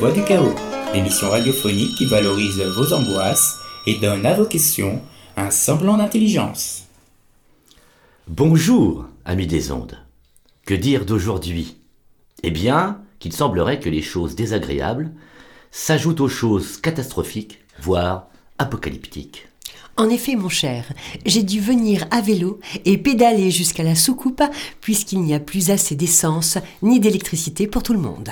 Voix du Chaos, l'émission radiophonique qui valorise vos angoisses et donne à vos questions un semblant d'intelligence. Bonjour, amis des ondes. Que dire d'aujourd'hui? Eh bien, qu'il semblerait que les choses désagréables s'ajoutent aux choses catastrophiques, voire apocalyptiques. En effet, mon cher, j'ai dû venir à vélo et pédaler jusqu'à la soucoupe puisqu'il n'y a plus assez d'essence ni d'électricité pour tout le monde.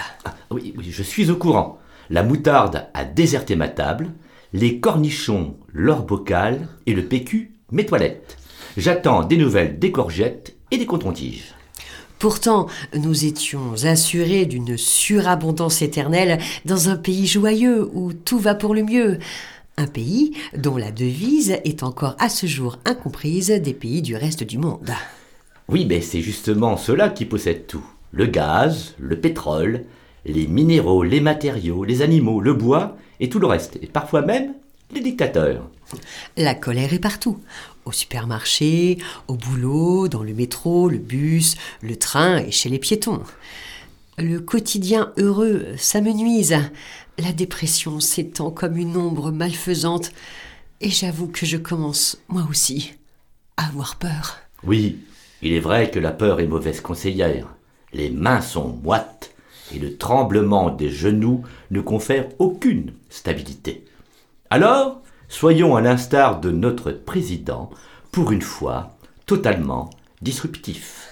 Oui, oui, je suis au courant. La moutarde a déserté ma table, les cornichons leur bocal et le PQ mes toilettes. J'attends des nouvelles des courgettes et des cotons-tiges. Pourtant, nous étions assurés d'une surabondance éternelle dans un pays joyeux où tout va pour le mieux. Un pays dont la devise est encore à ce jour incomprise des pays du reste du monde. Oui, mais c'est justement ceux-là qui possèdent tout. Le gaz, le pétrole, les minéraux, les matériaux, les animaux, le bois et tout le reste. Et parfois même les dictateurs. La colère est partout. Au supermarché, au boulot, dans le métro, le bus, le train et chez les piétons. Le quotidien heureux s'amenuise. La dépression s'étend comme une ombre malfaisante. Et j'avoue que je commence, moi aussi, à avoir peur. Oui, il est vrai que la peur est mauvaise conseillère. Les mains sont moites et le tremblement des genoux ne confère aucune stabilité. Alors, soyons à l'instar de notre président, pour une fois, totalement disruptif.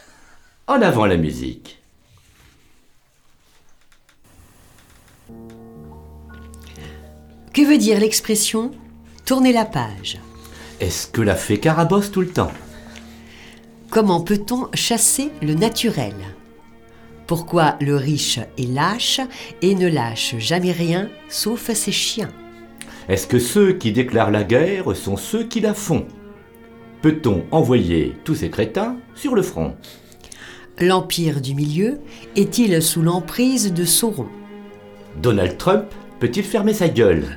En avant la musique. Que veut dire l'expression tourner la page Est-ce que la fée carabosse tout le temps? Comment peut-on chasser le naturel? Pourquoi le riche est lâche et ne lâche jamais rien sauf ses chiens? Est-ce que ceux qui déclarent la guerre sont ceux qui la font? Peut-on envoyer tous ces crétins sur le front? L'empire du milieu est-il sous l'emprise de Sauron? Donald Trump peut-il fermer sa gueule?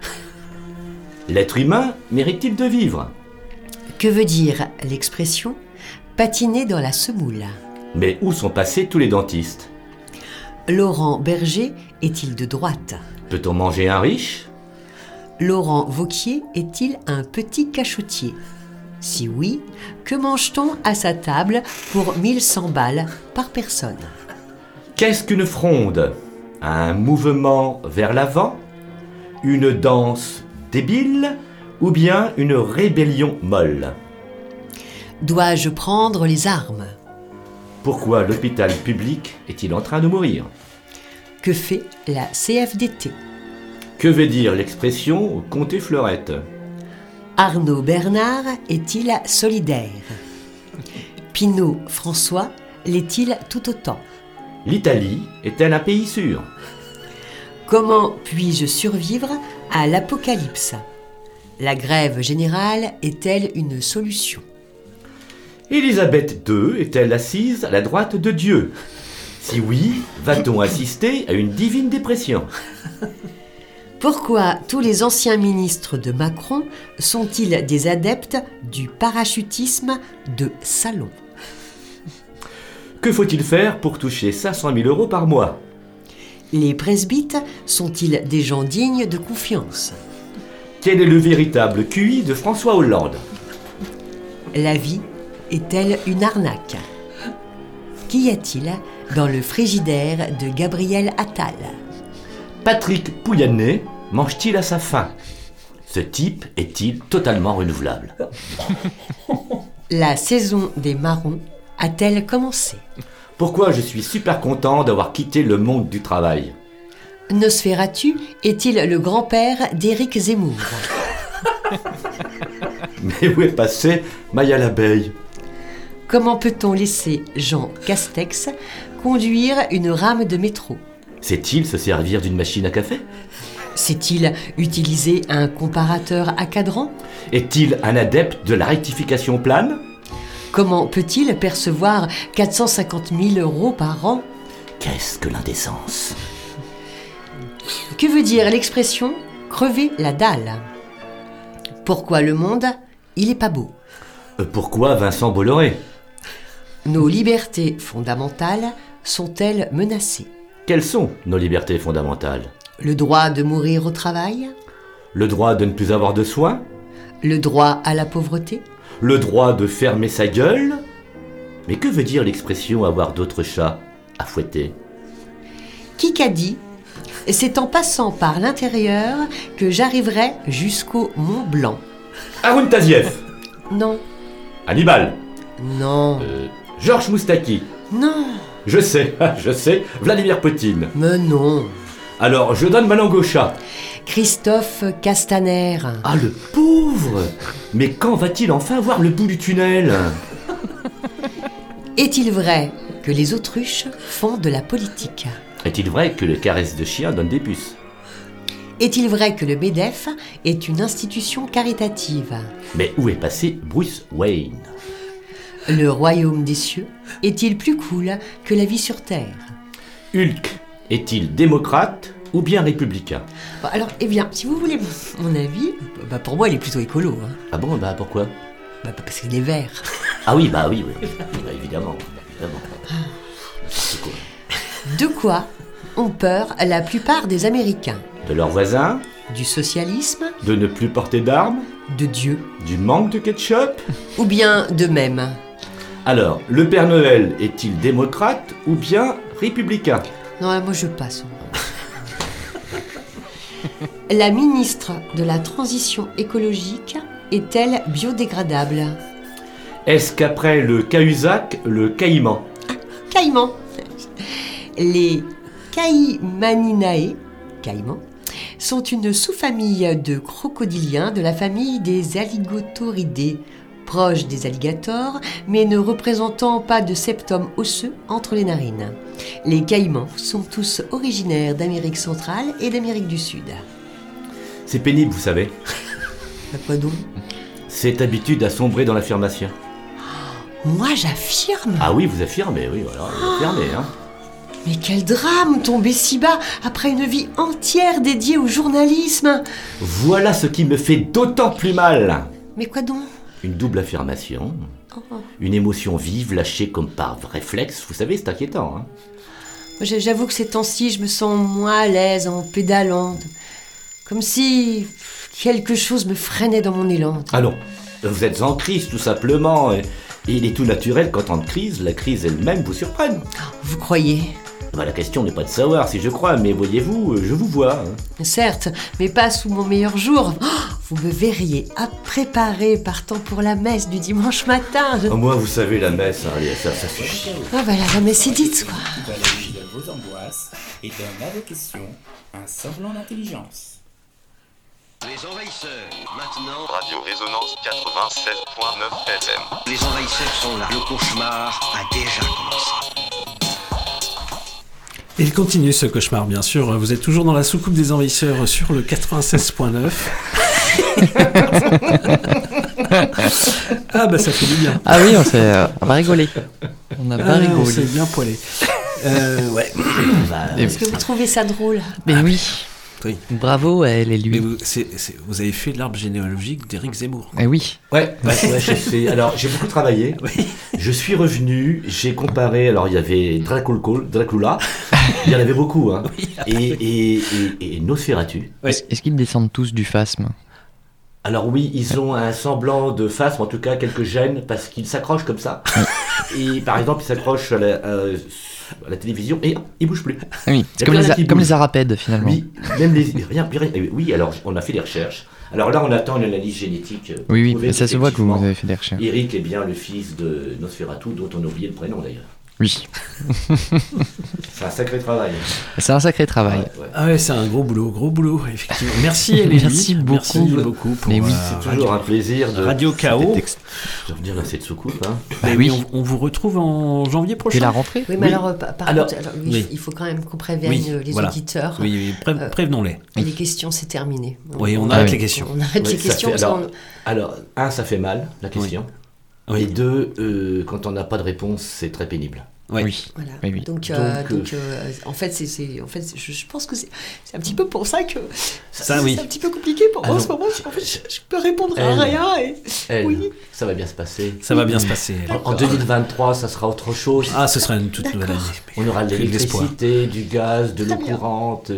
L'être humain mérite-t-il de vivre? Que veut dire l'expression patiner dans la semoule Mais où sont passés tous les dentistes? Laurent Berger est-il de droite? Peut-on manger un riche? Laurent Vauquier est-il un petit cachotier? Si oui, que mange-t-on à sa table pour 1100 balles par personne? Qu'est-ce qu'une fronde? Un mouvement vers l'avant? Une danse débile Ou bien une rébellion molle? Dois-je prendre les armes? Pourquoi l'hôpital public est-il en train de mourir? Que fait la CFDT Que veut dire l'expression compter fleurette Arnaud Bernard est-il solidaire? Pinot François l'est-il tout autant? L'Italie est-elle un pays sûr? Comment puis-je survivre à l'apocalypse? La grève générale est-elle une solution? Élisabeth II est-elle assise à la droite de Dieu? Si oui, va-t-on assister à une divine dépression? Pourquoi tous les anciens ministres de Macron sont-ils des adeptes du parachutisme de salon? Que faut-il faire pour toucher 500 000 euros par mois? Les presbytes sont-ils des gens dignes de confiance? Quel est le véritable QI de François Hollande? La vie est-elle une arnaque? Qu'y a-t-il dans le frigidaire de Gabriel Attal? Patrick Pouyanné mange-t-il à sa faim? Ce type est-il totalement renouvelable? La saison des marrons a-t-elle commencé? Pourquoi je suis super content d'avoir quitté le monde du travail Nosferatu est-il le grand-père d'Éric Zemmour? Mais où est passé Maya l'abeille Comment peut-on laisser Jean Castex conduire une rame de métro? Sait-il se servir d'une machine à café? Sait-il utiliser un comparateur à cadran? Est-il un adepte de la rectification plane? Comment peut-il percevoir 450 000 euros par an Qu'est-ce que l'indécence Que veut dire l'expression crever la dalle Pourquoi le monde, il est pas beau Euh, Pourquoi Vincent Bolloré Nos libertés fondamentales sont-elles menacées Quelles sont nos libertés fondamentales Le droit de mourir au travail Le droit de ne plus avoir de soins Le droit à la pauvreté Le droit de fermer sa gueule. Mais que veut dire l'expression avoir d'autres chats à fouetter? Qui qu'a dit? C'est en passant par l'intérieur que j'arriverai jusqu'au Mont Blanc. Arun Taziev. Non, Hannibal. Non, Euh, Georges Moustaki. Non, Je sais, je sais, Vladimir Poutine. Mais non. Alors, je donne ma langue au chat Christophe Castaner. Ah, le pauvre! Mais quand va-t-il enfin voir le bout du tunnel? Est-il vrai que les autruches font de la politique? Est-il vrai que les caresses de chien donnent des puces? Est-il vrai que le MEDEF est une institution caritative? Mais où est passé Bruce Wayne? Le royaume des cieux est-il plus cool que la vie sur Terre? Hulk est-il démocrate? Ou bien républicain Alors, eh bien, si vous voulez mon- avis, bah pour moi, il est plutôt écolo. hein. Ah bon, bah pourquoi? Bah, parce qu'il est vert. Ah oui, bah oui, oui. Bah, évidemment. évidemment. Quoi De quoi ont peur la plupart des Américains? De leurs voisins? Du socialisme? De ne plus porter d'armes? De Dieu? Du manque de ketchup? Ou bien d'eux-mêmes Alors, le Père Noël est-il démocrate ou bien républicain? Non, moi je passe. La ministre de la Transition écologique est-elle biodégradable? Est-ce qu'après le Cahuzac, le Caïman? Caïman Les Caïmaninae caïmans, sont une sous-famille de crocodiliens de la famille des Alligotoridae, proches des alligators, mais ne représentant pas de septum osseux entre les narines. Les caïmans sont tous originaires d'Amérique centrale et d'Amérique du Sud. C'est pénible, vous savez. Quoi donc? Cette habitude à sombrer dans l'affirmation. Moi, j'affirme Ah oui, vous affirmez, oui, voilà, vous affirmez, hein. Mais quel drame tomber si bas après une vie entière dédiée au journalisme Voilà ce qui me fait d'autant plus mal. Mais quoi donc? Une double affirmation, Oh. une émotion vive lâchée comme par réflexe, vous savez, c'est inquiétant, hein. J'avoue que ces temps-ci, je me sens moins à l'aise en pédalant. Comme si quelque chose me freinait dans mon élan. Ah non, vous êtes en crise tout simplement, et, et il est tout naturel qu'en temps de crise, la crise elle-même vous surprenne. Vous croyez? Bah, la question n'est pas de savoir si je crois, mais voyez-vous, je vous vois. hein. Certes, mais pas sous mon meilleur jour. Oh, vous me verriez à préparer partant pour la messe du dimanche matin. Ah, moi, vous savez, la messe, hein, ça, ça suffit. Ah bah là, la messe est dite, quoi. Valorise vos angoisses et vos questions un semblant d'intelligence. Les envahisseurs, maintenant. Radio Résonance 96.9 FM. Les envahisseurs sont là. Le cauchemar a déjà commencé. Il continue ce cauchemar, bien sûr. Vous êtes toujours dans la soucoupe des envahisseurs sur le 96.9. ah bah ça fait du bien. Ah oui, on, s'est, euh, on va rigoler. On a bien Ah, on rigolé. s'est bien poilé. Euh, ouais. Est-ce que vous trouvez ça drôle? Mais oui. Oui. Bravo à elle et lui. Mais vous, c'est- c'est- vous avez fait l'arbre généalogique d'Éric Zemmour. Eh oui. Ouais, j'ai fait- Alors, j'ai beaucoup travaillé. Je suis revenu, j'ai comparé. Alors, il y avait Dracula, Dracula il y en avait beaucoup, hein. et, et, et, et Nosferatu. Est-ce est-ce qu'ils descendent tous du phasme? Alors oui, ils ont un semblant de ou en tout cas quelques gènes, parce qu'ils s'accrochent comme ça. et par exemple, ils s'accrochent à la, euh, à la télévision et ils bougent plus. Oui, Il c'est comme plus les, rien a- qui comme bouge. les arapèdes finalement. Oui, même les rien, rien- euh, Oui, alors on a fait des recherches. Alors là, on attend une analyse génétique. euh, Oui, oui, mais ça se voit que vous avez fait des recherches. Eric est bien le fils de Nosferatu, dont on a oublié le prénom d'ailleurs. Oui. C'est un sacré travail. C'est un sacré travail. Ah ouais, c'est un gros boulot, gros boulot, effectivement. Merci Elélie. Merci beaucoup. Merci beaucoup pour Mais oui. euh, C'est toujours Radio- un plaisir de. Radio Chaos. De revenir dans cette soucoupe. Hein. Bah oui. oui, on, on vous retrouve en janvier prochain. Dès la rentrée Oui, mais Oui. alors, euh, par Alors- contre, alors, oui, oui. il faut quand même qu'on prévienne Oui, les voilà. auditeurs. Oui, oui, pré- Euh, prévenons-les. Et les questions, c'est terminé. Oui, on Ah arrête oui. les questions. On arrête Oui, les questions. fait- alors, un, ça fait mal, la question. Oui. Et deux, euh, quand on n'a pas de réponse, c'est très pénible. Oui. Oui. Voilà. Oui, oui. Donc, euh, Donc, euh, donc, euh, en fait, c'est, c'est- en fait, je, je pense que c'est, c'est un petit peu pour ça que Ça, c'est oui. un petit peu compliqué pour moi Ah en non. ce moment. fait, je, je peux répondre à rien. Et... Elle, Oui. ça va bien se passer. Ça va bien se passer. En, en 2023, ça sera autre chose. Ah, ce sera une toute nouvelle année. On aura de l'électricité, du gaz, de l'eau courante,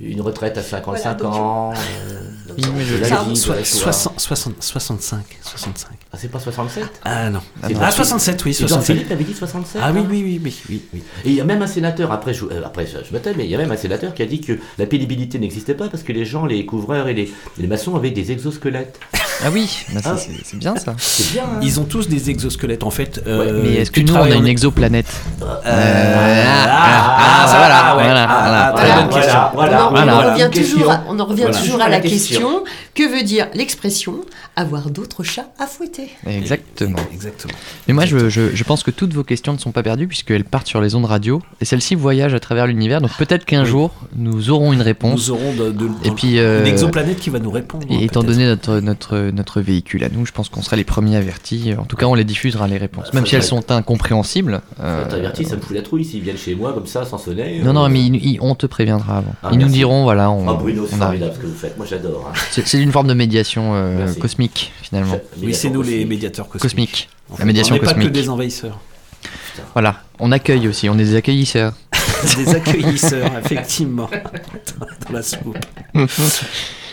une retraite à 55 Voilà, donc- ans. euh, Oui, mais je- de la Ça- vie, de Soi- la joie. 60, 60, 65. 65. Ah, c'est pas 67 Ah non. Ah non. Ah, Jean- 67, oui, Et 67. Jean-Philippe avait dit 67 Ah oui, hein? oui, oui, oui, oui, oui. Et il y a même un sénateur, après, je, euh, après je, tais, mais il y a même un sénateur qui a dit que la pénibilité n'existait pas parce que les gens, les couvreurs et les, les maçons avaient des exosquelettes. Ah oui, bah, Ah. c'est bien ça. Bien, hein Ils ont tous des exosquelettes en fait. euh, Mais est-ce que tu nous on a une exoplanète Euh, ah, ah, ça, voilà, voilà, voilà. Voilà, voilà, on, en- revient Question. toujours, à, on en revient toujours à la question. Que veut dire l'expression avoir d'autres chats à fouetter? Exactement. Exactement. Mais moi, je, je- je pense que toutes vos questions ne sont pas perdues puisqu'elles partent sur les ondes radio et celles-ci voyagent à travers l'univers. Donc peut-être qu'un Oui. jour, nous aurons une réponse. Nous aurons de, de- Et puis, euh, une exoplanète qui va nous répondre. Et étant donné notre, notre, notre véhicule à nous, je pense qu'on sera les premiers avertis. En tout cas, on les diffusera les réponses. Même si elles sont incompréhensibles. euh, ça me fout la trouille s'ils viennent chez moi comme ça sans sonner. Non, euh, non, mais ils- ils- on te préviendra avant. Ah, ils nous diront, voilà, on, Ah, Bruno, c'est formidable ce que vous faites. Moi, j'adore. hein. C'est une forme de médiation euh, cosmique, finalement. Oui, c'est nous les médiateurs cosmiques. Cosmique. La médiation on n'est pas que cosmique. des envahisseurs. Voilà, on accueille aussi, on est des accueillisseurs. des accueillisseurs, effectivement, dans, dans la soupe.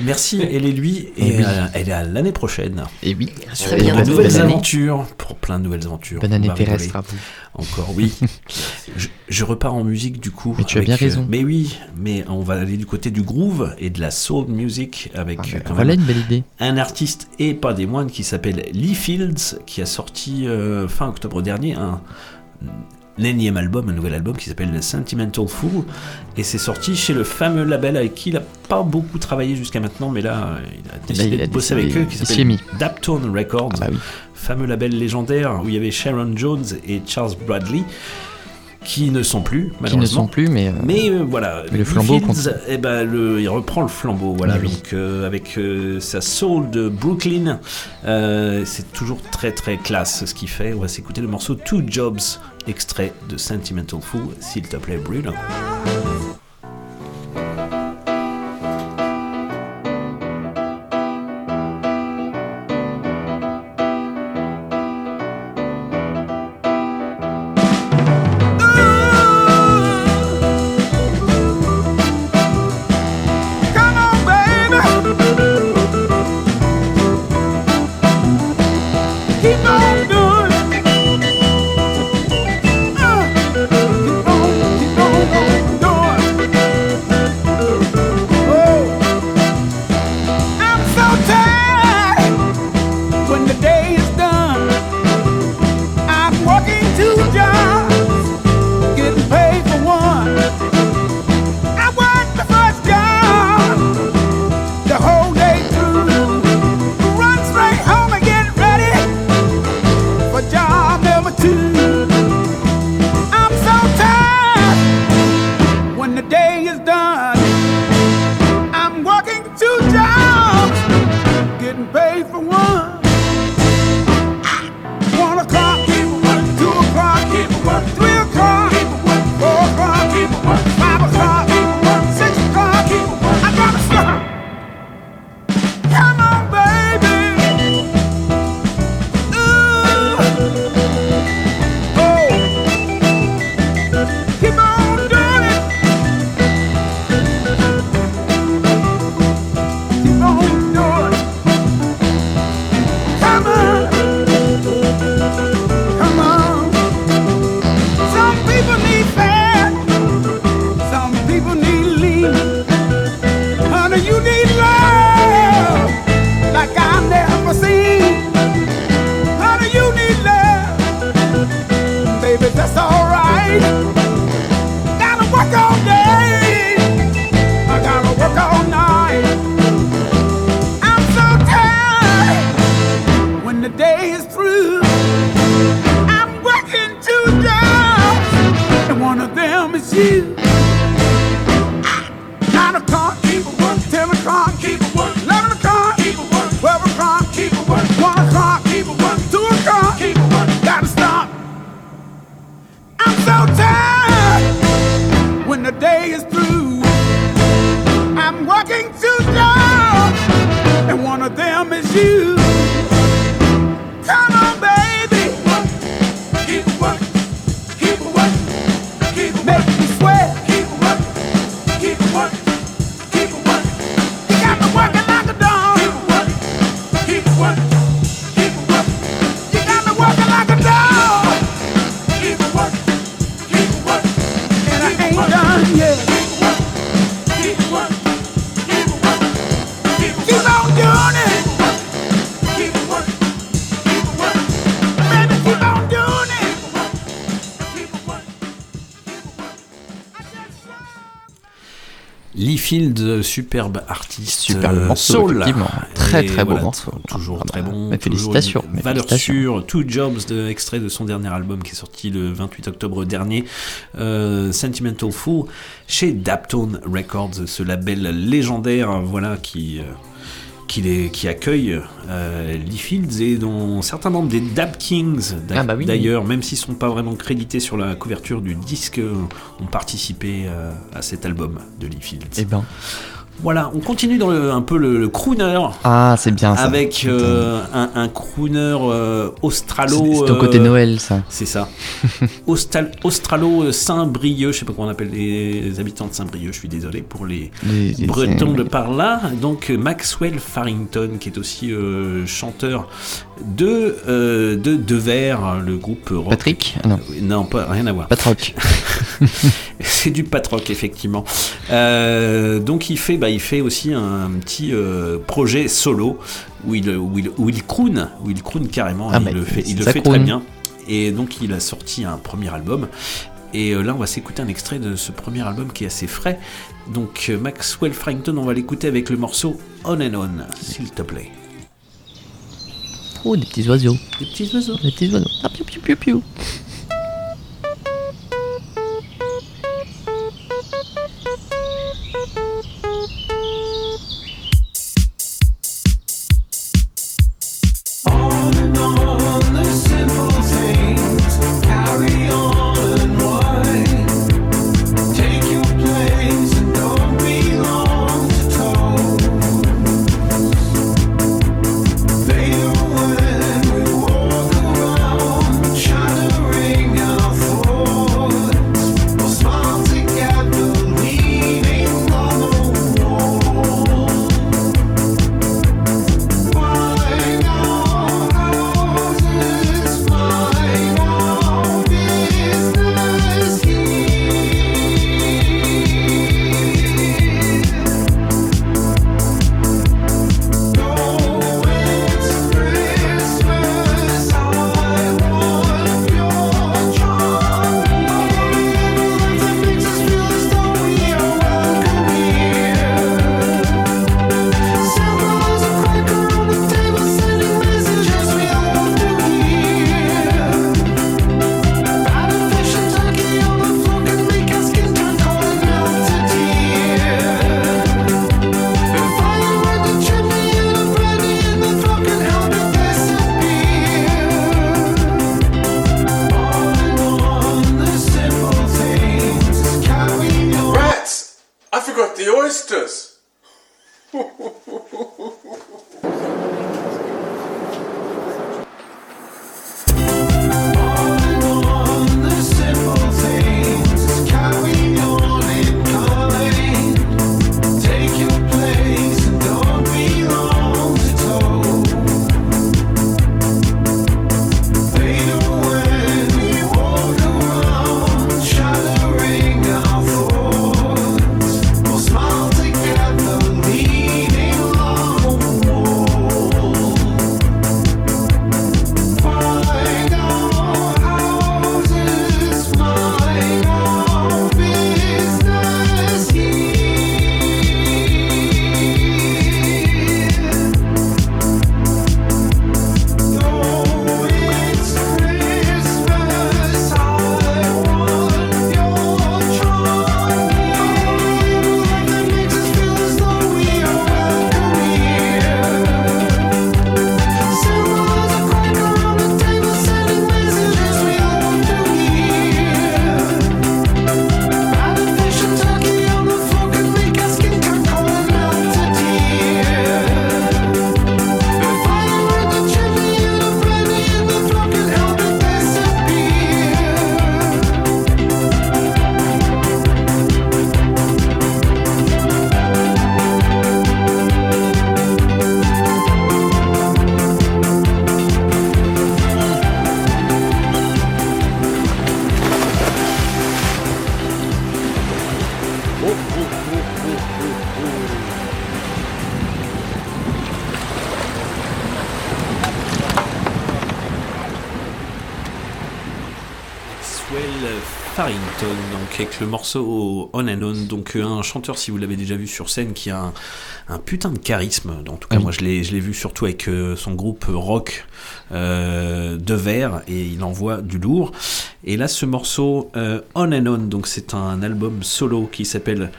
Merci, elle est lui, et Et oui. euh, elle est à l'année prochaine. Et oui, Sur Très de bien. nouvelles Bonne année. aventures, pour plein de nouvelles aventures. Bonne année terrestre à vous. Encore, oui. je, je repars en musique du coup. Mais tu as bien raison. mais oui, mais on va aller du côté du groove et de la soul music avec Ah, euh, quand voilà même une belle idée. un artiste et pas des moines qui s'appelle Lee Fields, qui a sorti euh, fin octobre dernier un, énième album, un nouvel album qui s'appelle Sentimental Fool, et c'est sorti chez le fameux label avec qui il n'a pas beaucoup travaillé jusqu'à maintenant, mais là, euh, il a décidé il a de bosser avec eux, qui s'appelle. Daptone Records, fameux label légendaire où il y avait Sharon Jones et Charles Bradley. Qui ne sont plus, Qui ne malheureusement. sont plus, mais. euh, Mais euh, voilà, mais le flambeau Fields, eh ben, le- il reprend le flambeau, voilà. Oui. Donc euh, avec sa soul de Brooklyn, c'est toujours très très classe ce qu'il fait. On va s'écouter le morceau Two Jobs, extrait de Sentimental Fool, s'il te plaît, Bruno. Superbe artiste, Superbe euh, morceau, effectivement. Très, très beau voilà, morceau. Toujours Ah bah, très bon. mes toujours félicitations, une mes Valeur félicitations. sûre. Two Jobs, de, extrait de son dernier album qui est sorti le 28 octobre dernier, euh, Sentimental Fool, chez Daptone Records, ce label légendaire, voilà, qui. Qui, les- qui accueille euh, Lee Fields et dont certains membres des Dap Kings Ah bah oui, d'ailleurs, même s'ils sont pas vraiment crédités sur la couverture du disque, ont participé euh, à cet album de Lee Fields. Eh ben. Voilà, on continue dans le- un peu le, le crooner. Ah, c'est bien ça. Avec euh, un, un crooner euh, australo. C'est- ton côté Noël, ça. C'est ça. Australo Saint-Brieuc, je sais pas comment on appelle les habitants de Saint-Brieuc, je suis désolé pour les, Les- les- Bretons les- de par là. Donc euh, Maxwell Farrington, qui est aussi euh, chanteur de, euh, de Verre, le groupe rock. Patrick Ah Non. Non, pas, rien à voir. Patrock. C'est du patrock effectivement. Euh, donc il fait, bah, il fait aussi un petit euh, projet solo où il, où il, où il croon, où il croon carrément. Ah il bah, le fait, il le fait très bien. Et donc il a sorti un premier album. Et euh, là, on va s'écouter un extrait de ce premier album qui est assez frais. Donc euh, Maxwell Frankton, on va l'écouter avec le morceau On and On, s'il te plaît. Oh, des petits oiseaux. Des petits oiseaux. Des petits oiseaux. Ah, piou, piou, piou, piou. Avec le morceau On and On, donc euh, un chanteur si vous l'avez déjà vu sur scène qui a un, un putain de charisme. En tout cas, Oui. moi je l'ai vu surtout avec euh, son groupe rock euh, de verre et il envoie du lourd. Et là, ce morceau euh, On and On, donc c'est un album solo qui s'appelle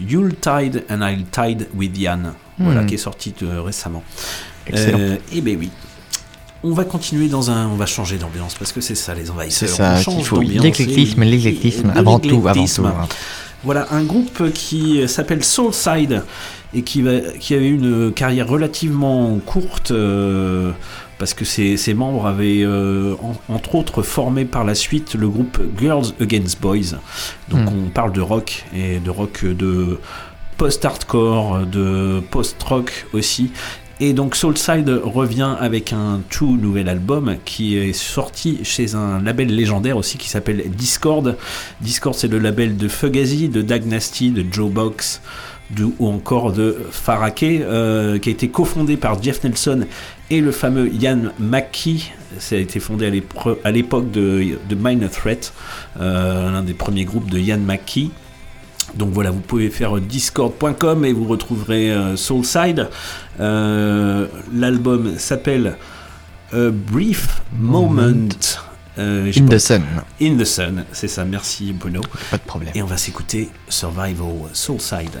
You'll Tide and I'll Tide with Yann, voilà, Hmm. qui est sorti euh, récemment. Excellent. et ben oui. On va continuer dans un. On va changer d'ambiance parce que c'est ça les envahisseurs. C'est ça On qu'il change faut. d'ambiance L'éclectisme, l'éclectisme, avant tout, avant tout, hein. Voilà, un groupe qui s'appelle Soulside et qui, va, qui avait une carrière relativement courte euh, parce que ses, ses membres avaient, euh, en- entre autres, formé par la suite le groupe Girls Against Boys. Donc Hmm. on parle de rock et de rock de post-hardcore, de post-rock aussi. Et donc Soulside revient avec un tout nouvel album qui est sorti chez un label légendaire aussi qui s'appelle Discord. Discord c'est le label de Fugazi, de Dag Nasty, de Joe Box ou encore de Farake euh, qui a été cofondé par Jeff Nelson et le fameux Ian McKee. Ça a été fondé à l'époque de, de Minor Threat, euh, l'un des premiers groupes de Ian McKee. Donc voilà, vous pouvez faire discord.com et vous retrouverez euh, Soulside. Euh, L'album s'appelle A Brief Moment. Euh, In the Sun. In the Sun, c'est ça, merci Bruno. Pas de problème. Et on va s'écouter Survival Soulside.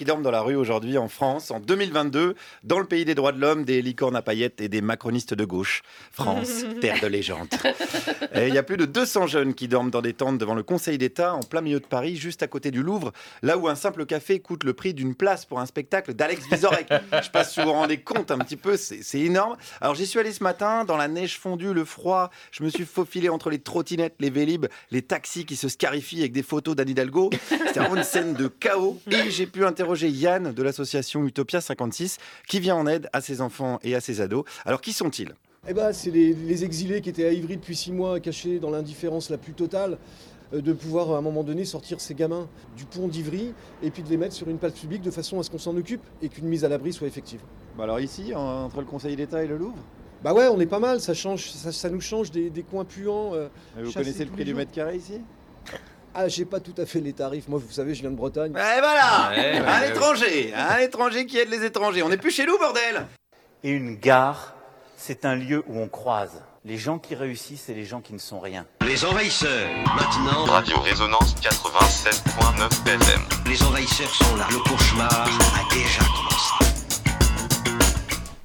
Qui dorment dans la rue aujourd'hui en France, en 2022, dans le pays des droits de l'homme, des licornes à paillettes et des macronistes de gauche. France, terre de légende. Et Il y a plus de 200 jeunes qui dorment dans des tentes devant le Conseil d'État, en plein milieu de Paris, juste à côté du Louvre, là où un simple café coûte le prix d'une place pour un spectacle d'Alex Vizorek. Je sais pas si vous vous rendez compte un petit peu, c'est c'est énorme. Alors j'y suis allé ce matin, dans la neige fondue, le froid, je me suis faufilé entre les trottinettes, les vélib, les taxis qui se scarifient avec des photos d'Anne Hidalgo. C'était vraiment une scène de chaos. Et j'ai pu interroger Yann de l'association Utopia 56, qui vient en aide à ses enfants et à ses ados. Alors qui sont-ils? Eh ben, c'est les, les exilés qui étaient à Ivry depuis six mois, cachés dans l'indifférence la plus totale, euh, de pouvoir à un moment donné sortir ces gamins du pont d'Ivry et puis de les mettre sur une place publique de façon à ce qu'on s'en occupe et qu'une mise à l'abri soit effective. Bah Alors ici, en- entre le Conseil d'État et le Louvre? Bah ouais, on est pas mal, ça change, ça, ça nous change des, des coins puants. euh, Vous connaissez le prix du mètre carré ici? Ah, j'ai pas tout à fait les tarifs. Moi, vous savez, je viens de Bretagne. Et voilà Ouais, Un ouais. étranger Un étranger qui aide les étrangers. On n'est plus chez nous, bordel Et une gare, c'est un lieu où on croise les gens qui réussissent et les gens qui ne sont rien. Les envahisseurs, maintenant. Radio Résonance 87.9 FM. Les envahisseurs sont là. Le cauchemar a déjà commencé.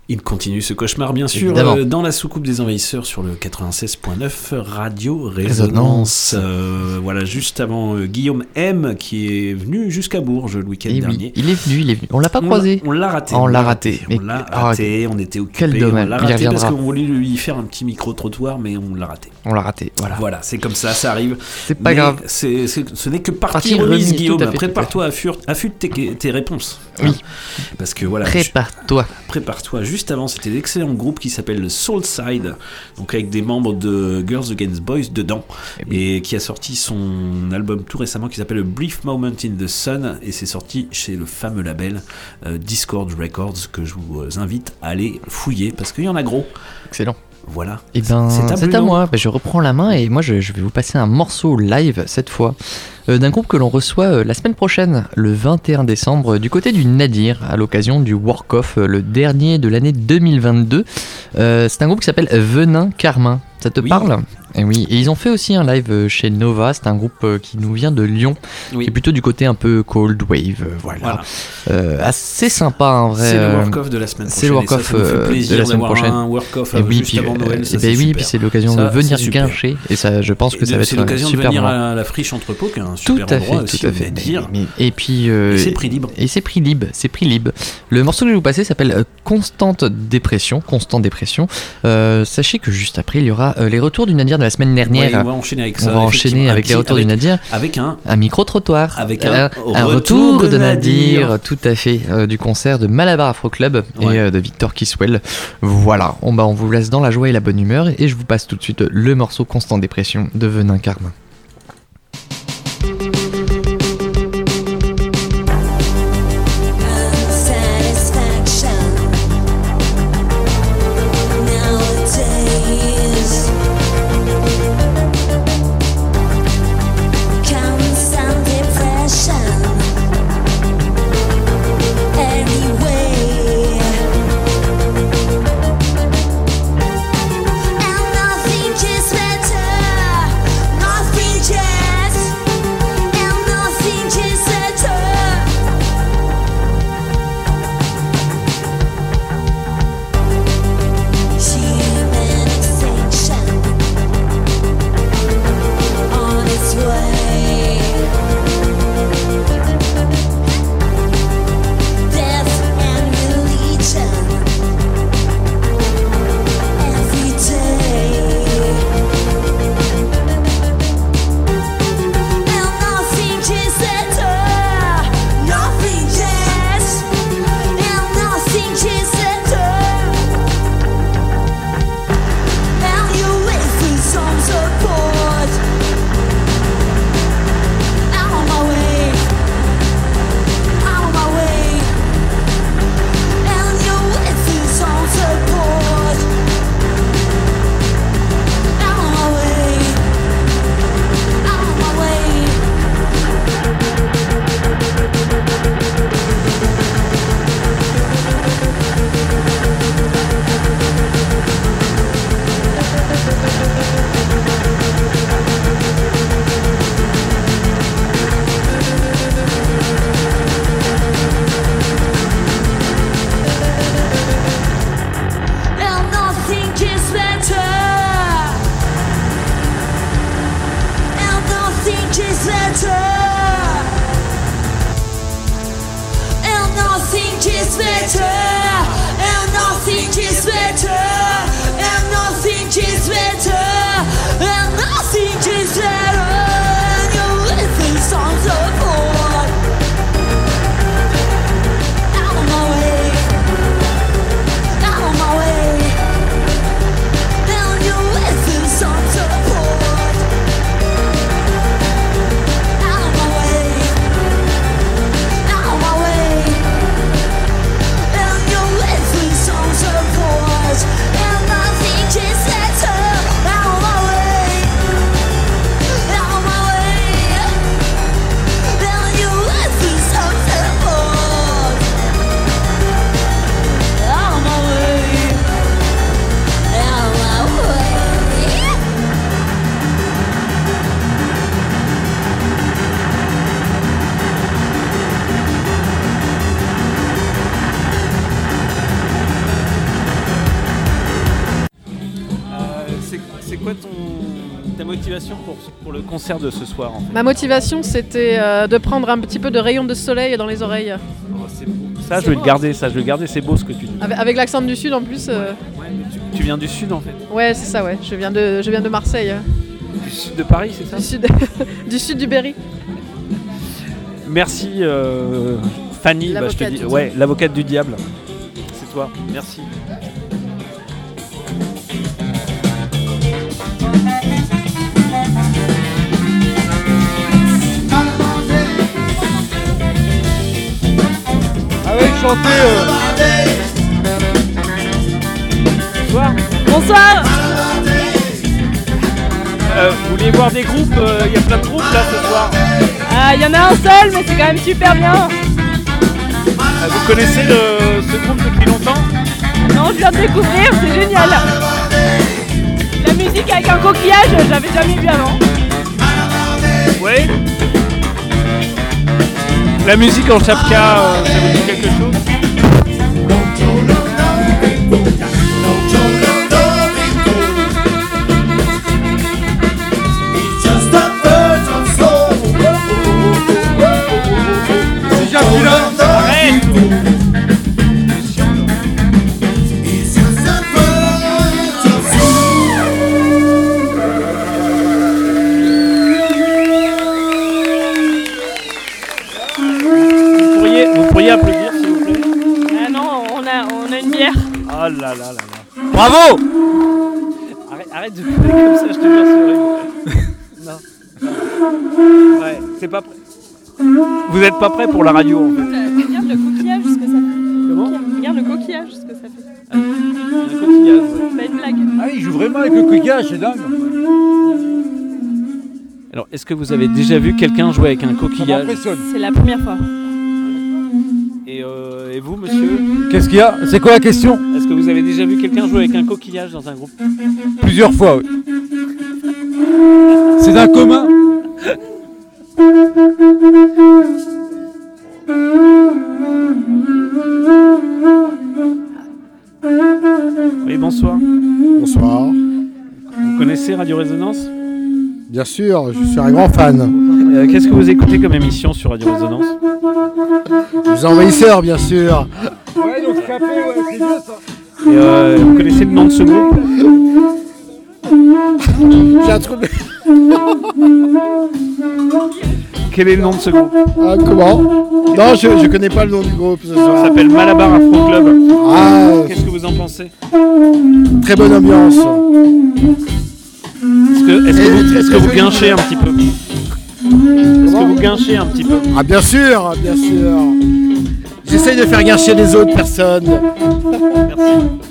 Il continue ce cauchemar, bien sûr, euh, dans la soucoupe des envahisseurs sur le 96.9 Radio Résonance. Euh, voilà, juste avant euh, Guillaume M qui est venu jusqu'à Bourges le week-end oui, dernier. il est venu, il est venu. On l'a pas croisé. On l'a raté. On l'a raté. On l'a ah, raté, on était occupés. Quel dommage. On l'a raté parce qu'on voulait lui faire un petit micro-trottoir, mais on l'a raté. On l'a raté. Voilà. Voilà, c'est comme ça, ça arrive. C'est pas Mais grave. ce n'est que partie Partie remise, Guillaume. Prépare-toi affûte tes, tes réponses. Oui. Hein. Parce que voilà. Prépare-toi. Prépare-toi. Juste avant, c'était l'excellent groupe qui s'appelle le Soulside, donc avec des membres de Girls Against Boys dedans, et qui a sorti son album tout récemment qui s'appelle Brief Moment in the Sun, et c'est sorti chez le fameux label euh, Discord Records que je vous euh, invite à aller fouiller parce qu'il y en a gros. Excellent. Voilà. Et ben, C'est à moi. Ben, je reprends la main et moi, je, je vais vous passer un morceau live cette fois d'un groupe que l'on reçoit euh, la semaine prochaine, le 21 décembre, du côté du Nadir, à l'occasion du Work Off, euh, le dernier de l'année 2022. Euh, c'est un groupe qui s'appelle Venin Carmin. Ça te parle? Et oui, et ils ont fait aussi un live euh, chez Nova, c'est un groupe euh, qui nous vient de Lyon, qui est plutôt du côté un peu cold wave, euh, voilà. Voilà. Euh, assez sympa en vrai. C'est le euh, work-off de la semaine C'est le prochaine, work-off euh, de la semaine prochaine. un work-off, Et euh, oui, juste puis, avant Noël, euh, ça, et ben oui, puis c'est l'occasion de venir guincher et ça, je pense que Et ça de- va être C'est l'occasion de venir à la friche entrepôt, qui est un Tout super à endroit fait, aussi, tout à fait. dire. Mais- et puis euh, Et c'est prix libre. Et c'est prix libre, c'est prix libre. Le morceau que je vais vous passer s'appelle euh, Constante dépression, Constante dépression. Euh, sachez que juste après il y aura les retours du Nadir de la semaine dernière. Ouais, on va enchaîner avec ça, On va enchaîner avec Un les retours avec- du Nadir. avec un micro trottoir. Avec un un retour retour de de Nadir, Nadir. tout à fait, euh, du concert de Malabar Afro Club Ouais. et euh, de Victor Kiswell. Voilà, on, bah, on vous laisse dans la joie et la bonne humeur et je vous passe tout de suite le morceau Constante dépression de Venin Carmin. Concert de ce soir en fait Ma motivation, c'était euh, de prendre un petit peu de rayon de soleil dans les oreilles. Ça, je vais le garder, ça, je vais le garder, c'est beau ce que tu dis. Avec, avec l'accent du sud en plus. euh, Tu viens du sud en fait Ouais, c'est ça, ouais. Je viens de, je viens de Marseille. hein. Du sud de Paris, c'est ça? Du sud, du sud du Berry. Merci euh, Fanny, bah, je te L'avocate dis, du ouais, l'avocate du diable. C'est toi, merci. Ah chanter. Bonsoir. Bonsoir. Euh, vous voulez voir des groupes Il y a plein de groupes là ce soir. Ah, il y en a un seul, mais c'est quand même super bien. Euh, vous connaissez le- ce groupe depuis longtemps? Non, je viens de découvrir, c'est génial. La musique avec un coquillage, j'avais jamais vu avant. Ouais. La musique en chapka, euh, ça vous dit quelque chose? Bravo Arrête, arrête de pleurer comme ça, je te jure, c'est horrible. non. Ouais, c'est pas prêt. Vous êtes pas prêt pour la radio en fait. Regarde le coquillage, ce que ça fait. Comment? Regarde le coquillage, ce que ça fait. Un coquillage, ouais. Bah, une blague. Ah, il joue vraiment avec le coquillage, c'est dingue. Alors, est-ce que vous avez déjà vu quelqu'un jouer avec un coquillage? C'est la première fois. Qu'est-ce qu'il y a C'est quoi la question Est-ce que vous avez déjà vu quelqu'un jouer avec un coquillage dans un groupe Plusieurs fois, oui. C'est un commun. Oui, bonsoir. Bonsoir. Vous connaissez Radio Résonance Bien sûr, je suis un grand fan. Euh, Qu'est-ce que vous écoutez comme émission sur Radio Résonance Les envahisseurs, bien sûr. Ouais, donc café, ouais, c'est bien ça. Et, euh, Vous connaissez le nom de ce groupe J'ai un trou de- Quel est le nom de ce groupe Ah, comment Non, je, je connais pas le nom du groupe Ça s'appelle Malabar Afro Club. Ah, Qu'est-ce que vous en pensez très bonne ambiance. Est-ce que, est-ce que vous, est-ce que vous guinchez un petit peu Est-ce que vous guinchez un petit peu Ah, bien sûr, bien sûr. J'essaye de faire guincher les autres personnes. Merci.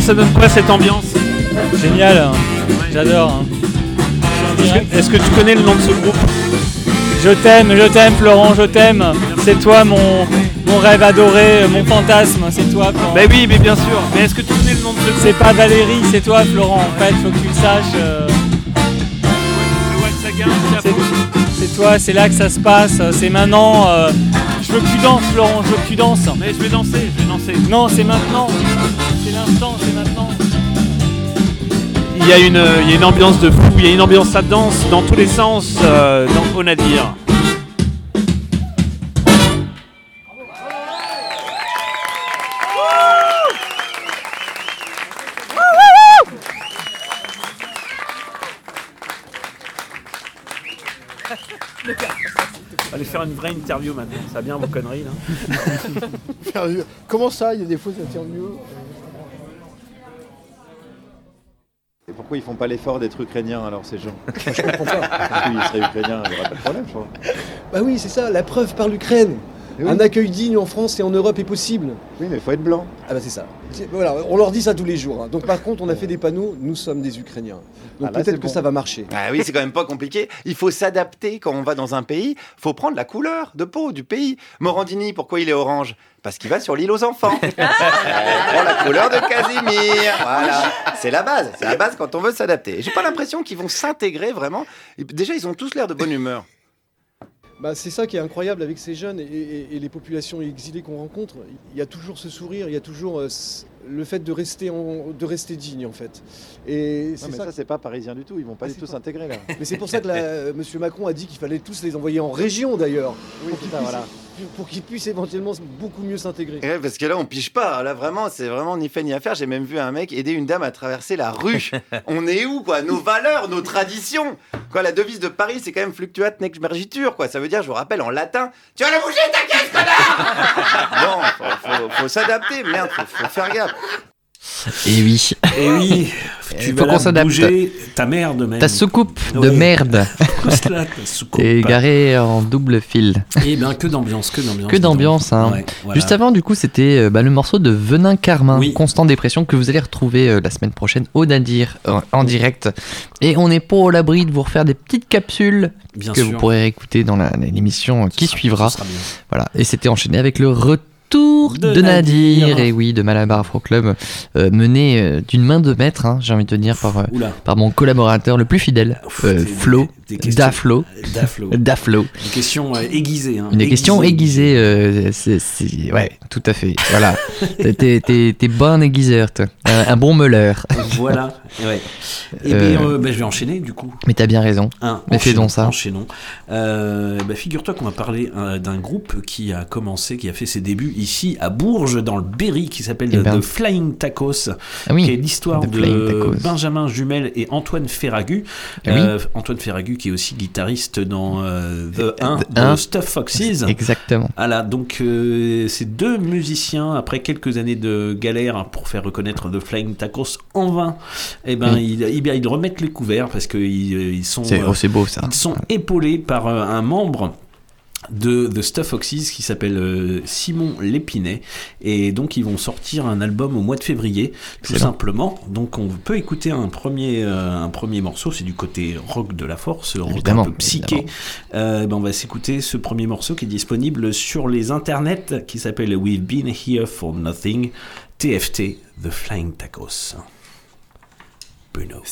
Alors ça donne quoi cette ambiance Génial, hein. j'adore. hein. Est-ce que, tu connais le nom de ce groupe? Je t'aime, je t'aime Florent, je t'aime. C'est toi mon, Mon rêve adoré, mon fantasme, c'est toi, Florent. Mais oui, mais bien sûr. Mais est-ce que tu connais le nom de ce C'est pas Valérie, c'est toi, Florent. En fait, faut que tu le saches. euh, c'est- C'est toi, c'est là que ça se passe. C'est maintenant. euh, Je veux que tu danses, Florent. Je veux que tu danses. Mais je vais danser, je vais danser. Non, c'est maintenant. Il y, a une, il y a une ambiance de fou, il y a une ambiance à danse dans tous les sens euh, dans Onadir. Allez faire une vraie interview maintenant, ça va bien vos conneries là. Comment ça, il y a des fausses interviews? Pourquoi ils font pas l'effort d'être ukrainiens alors ces gens? Je comprends pas. Parce qu'ils seraient ukrainiens, il n'y aurait pas de problème, je crois. Bah oui, c'est ça, la preuve par l'Ukraine. Eh oui. Un accueil digne en France et en Europe est possible. Oui, mais il faut être blanc. Ah bah c'est ça. Voilà, on leur dit ça tous les jours. hein. Donc par contre, on a fait des panneaux, nous sommes des Ukrainiens. Donc Ah, là, peut-être que bon. ça va marcher. Ah oui, c'est quand même pas compliqué. Il faut s'adapter quand on va dans un pays. faut prendre la couleur de peau du pays. Morandini, pourquoi il est orange? Parce qu'il va sur l'île aux enfants. On prend la couleur de Casimir. Voilà. C'est la base. C'est la base quand on veut s'adapter. J'ai pas l'impression qu'ils vont s'intégrer vraiment. Déjà, ils ont tous l'air de bonne humeur. Bah, c'est ça qui est incroyable avec ces jeunes et, et- et les populations exilées qu'on rencontre. Il y a toujours ce sourire, il y a toujours euh, le fait de rester, en- de rester digne en fait. Et Non, mais ça. ça, c'est pas parisien du tout, ils vont pas du tout s'intégrer là. Mais c'est pour ça que la- euh, Monsieur Macron a dit qu'il fallait tous les envoyer en région d'ailleurs, Oui, pour ça, voilà. Pour qu'ils puissent éventuellement beaucoup mieux s'intégrer. Ouais, parce que là, on pige pas. Là, vraiment, c'est vraiment ni fait ni à faire. J'ai même vu un mec aider une dame à traverser la rue. on est où, quoi? Nos valeurs, nos traditions. Quoi, la devise de Paris, c'est quand même fluctuat nec mergitur, quoi. Ça veut dire, je vous rappelle, en latin, tu vas la bouger ta caisse, connard Bon, faut, faut- faut s'adapter, merde, faut, faut faire gaffe. Et oui. Et oui, tu faut vas qu'on la s'adapte. bouger ta merde même. Ta soucoupe de merde. Ta soucoupe? T'es garé en double fil. Eh ben que d'ambiance, que d'ambiance. Que d'ambiance, hein. Ouais, voilà. Juste avant, du coup, c'était euh, bah, le morceau de Venin Carmin, Constant Dépression, que vous allez retrouver euh, la semaine prochaine au Nadir euh, en direct. Et on n'est pas au l'abri de vous refaire des petites capsules Bien que sûr. vous pourrez écouter dans l'émission qui suivra. bien. Voilà. Et c'était enchaîné avec le retour de, De Nadir. Nadir. et oui, de Malabar Afro Club, euh, mené euh, d'une main de maître, hein, j'ai envie de te dire, par, euh, par mon collaborateur le plus fidèle, euh, Flo, des questions- Daflo. Daflo. Daflo. Une question euh, aiguisée. Hein. Une question aiguisée, euh, ouais, tout à fait. Voilà. T'es- bon aiguiseur, toi. Un, un bon meuleur. Voilà. Ouais. Et Euh, bien, euh, bah, je vais enchaîner du coup. Mais t'as bien raison. Hein, Mais fais donc ça. Enchaînons. Euh, bah, Figure-toi qu'on va parler euh, d'un groupe qui a commencé, qui a fait ses débuts ici à Bourges, dans le Berry, qui s'appelle Eh ben. The Flying Tacos, Ah oui, qui est l'histoire de. Benjamin Jumel et Antoine Ferragu. Ah oui. Antoine Ferragu qui est aussi guitariste dans euh, The 1 The de un. Stuff Foxes. Exactement. Voilà, donc euh, ces deux musiciens, après quelques années de galère pour faire reconnaître The Flying Tacos en vain, eh ben, Oui. ils, eh ils remettent les couverts parce qu'ils ils sont, C'est- oh, c'est beau, ça. ils sont épaulés par euh, un membre de The Stuff Foxes qui s'appelle euh, Simon Lépinet. Et donc ils vont sortir un album au mois de février tout simplement. Donc on peut écouter un premier euh, un premier morceau. C'est du côté rock de la force rock Évidemment, un peu psyché. Euh, ben, on va s'écouter ce premier morceau qui est disponible sur les internets qui s'appelle We've Been Here for Nothing TFT The Flying Tacos. Bruno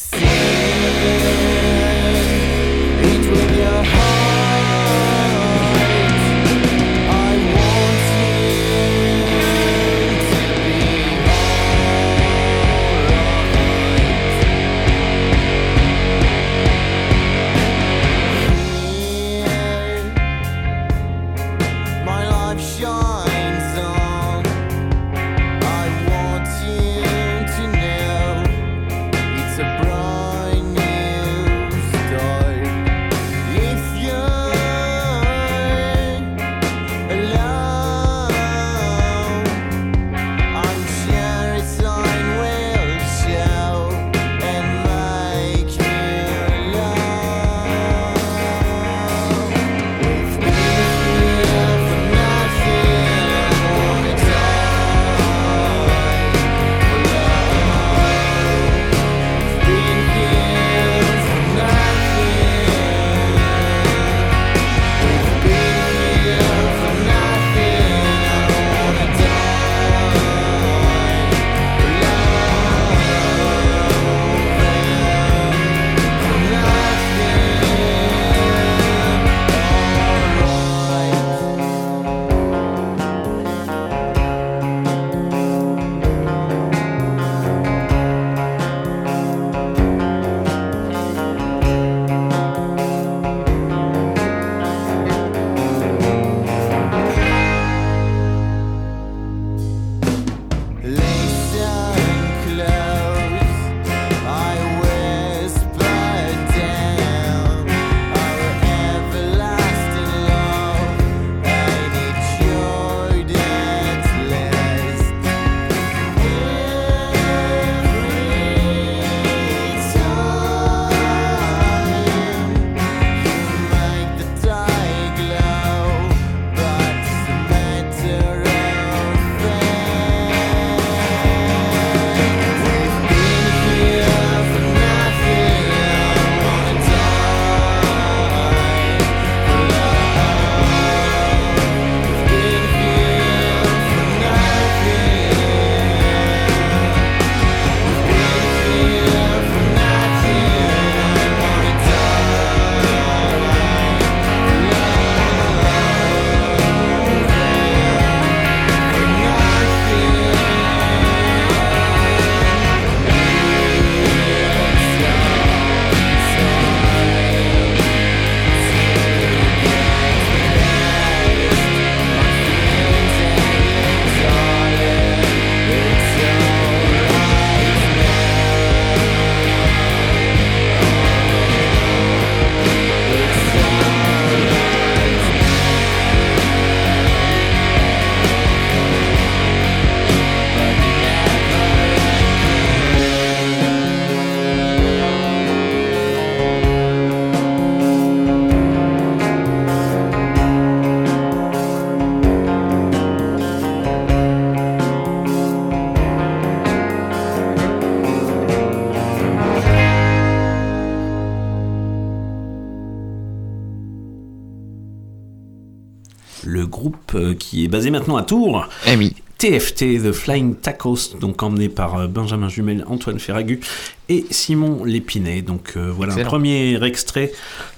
basé maintenant à Tours. Eh oui. TFT, The Flying Tacos, donc emmené par euh, Benjamin Jumel, Antoine Ferragu et Simon Lépinet. Donc euh, voilà Excellent. un premier extrait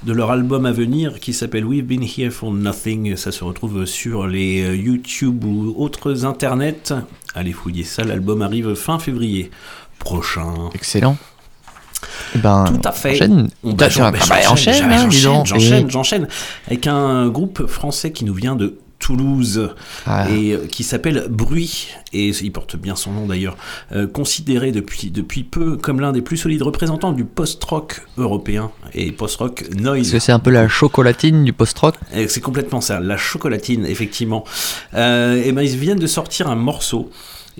de leur album à venir qui s'appelle We've Been Here for Nothing. Ça se retrouve sur les euh, YouTube ou autres internets. Allez fouiller ça, l'album arrive fin février prochain. Excellent. Eh Ben, Tout à fait. Enchaîne. On va- Ah, bah, enchaîne, hein, j'enchaîne, donc. j'enchaîne, j'enchaîne. Avec un groupe français qui nous vient de Toulouse Ah. et euh, qui s'appelle Bruit et il porte bien son nom d'ailleurs euh, considéré depuis depuis peu comme l'un des plus solides représentants du post-rock européen et post-rock noise Est-ce que c'est un peu la chocolatine du post-rock C'est complètement ça, la chocolatine, effectivement. Euh, et ben, ils viennent de sortir un morceau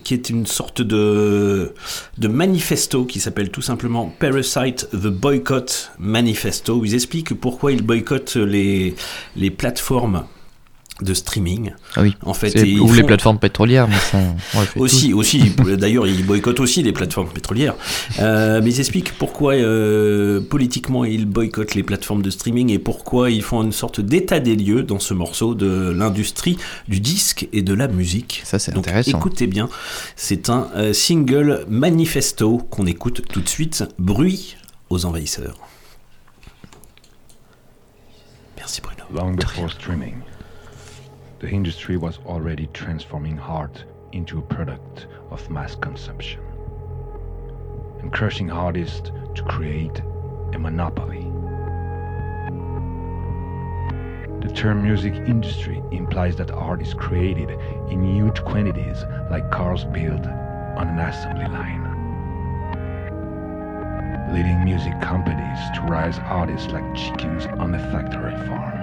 qui est une sorte de, de manifesto qui s'appelle tout simplement Parasite the Boycott Manifesto, où ils expliquent pourquoi ils boycottent les, les plateformes de streaming. Ah oui. En fait, et ou les plateformes pétrolières, mais ça. on aussi, aussi. D'ailleurs, ils boycottent aussi les plateformes pétrolières. Euh, mais ils expliquent pourquoi euh, politiquement ils boycottent les plateformes de streaming et pourquoi ils font une sorte d'état des lieux dans ce morceau de l'industrie du disque et de la musique. Ça, c'est intéressant. Écoutez bien, c'est un euh, single manifesto qu'on écoute tout de suite. Bruit aux envahisseurs. Merci Bruno. Long before streaming, the industry was already transforming art into a product of mass consumption and crushing artists to create a monopoly. The term music industry implies that art is created in huge quantities like cars built on an assembly line. Leading music companies to raise artists like chickens on a factory farm.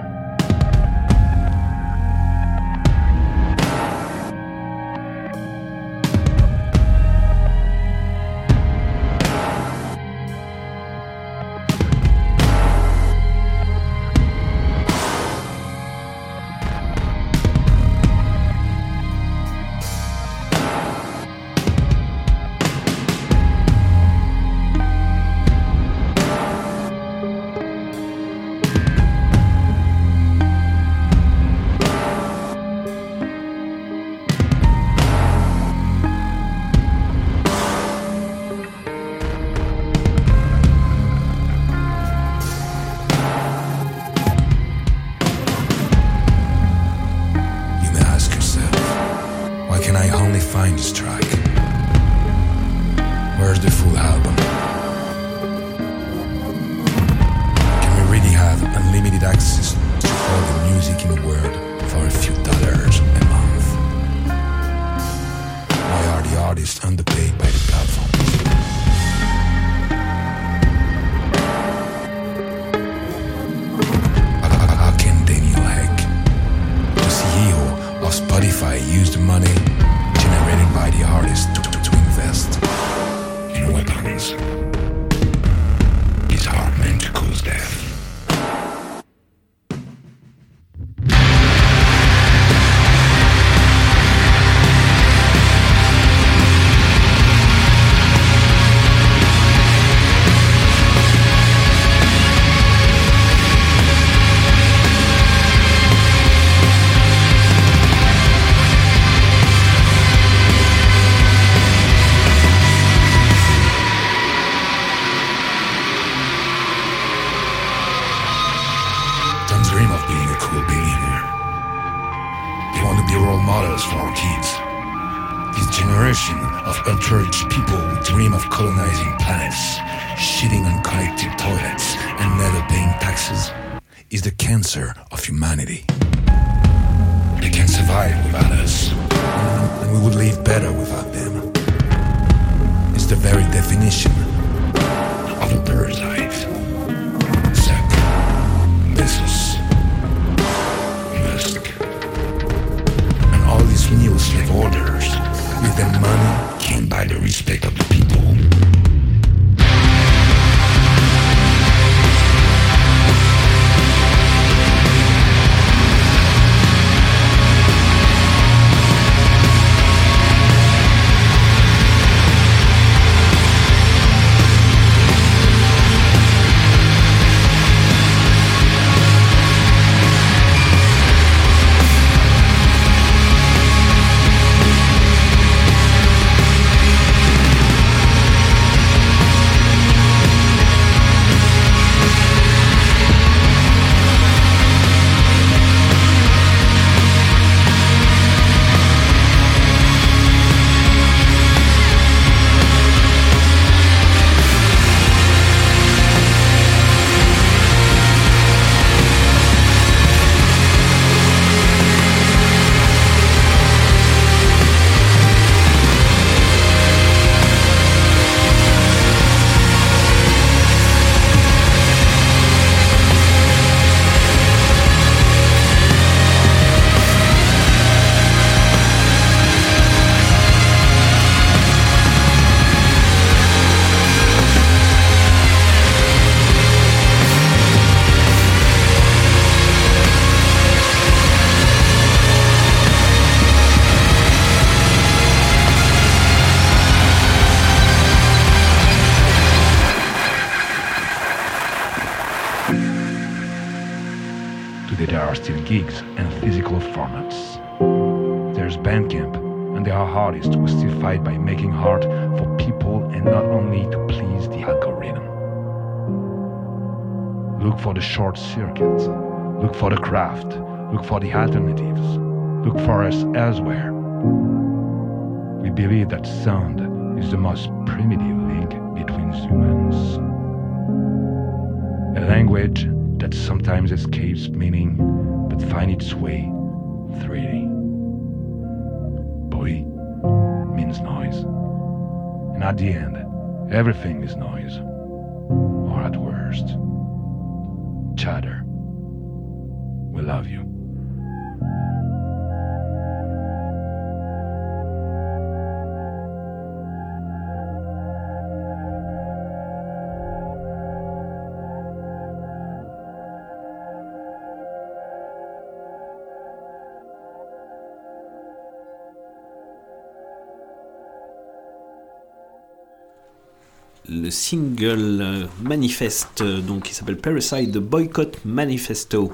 Le single manifeste donc qui s'appelle Parasite de Boycott Manifesto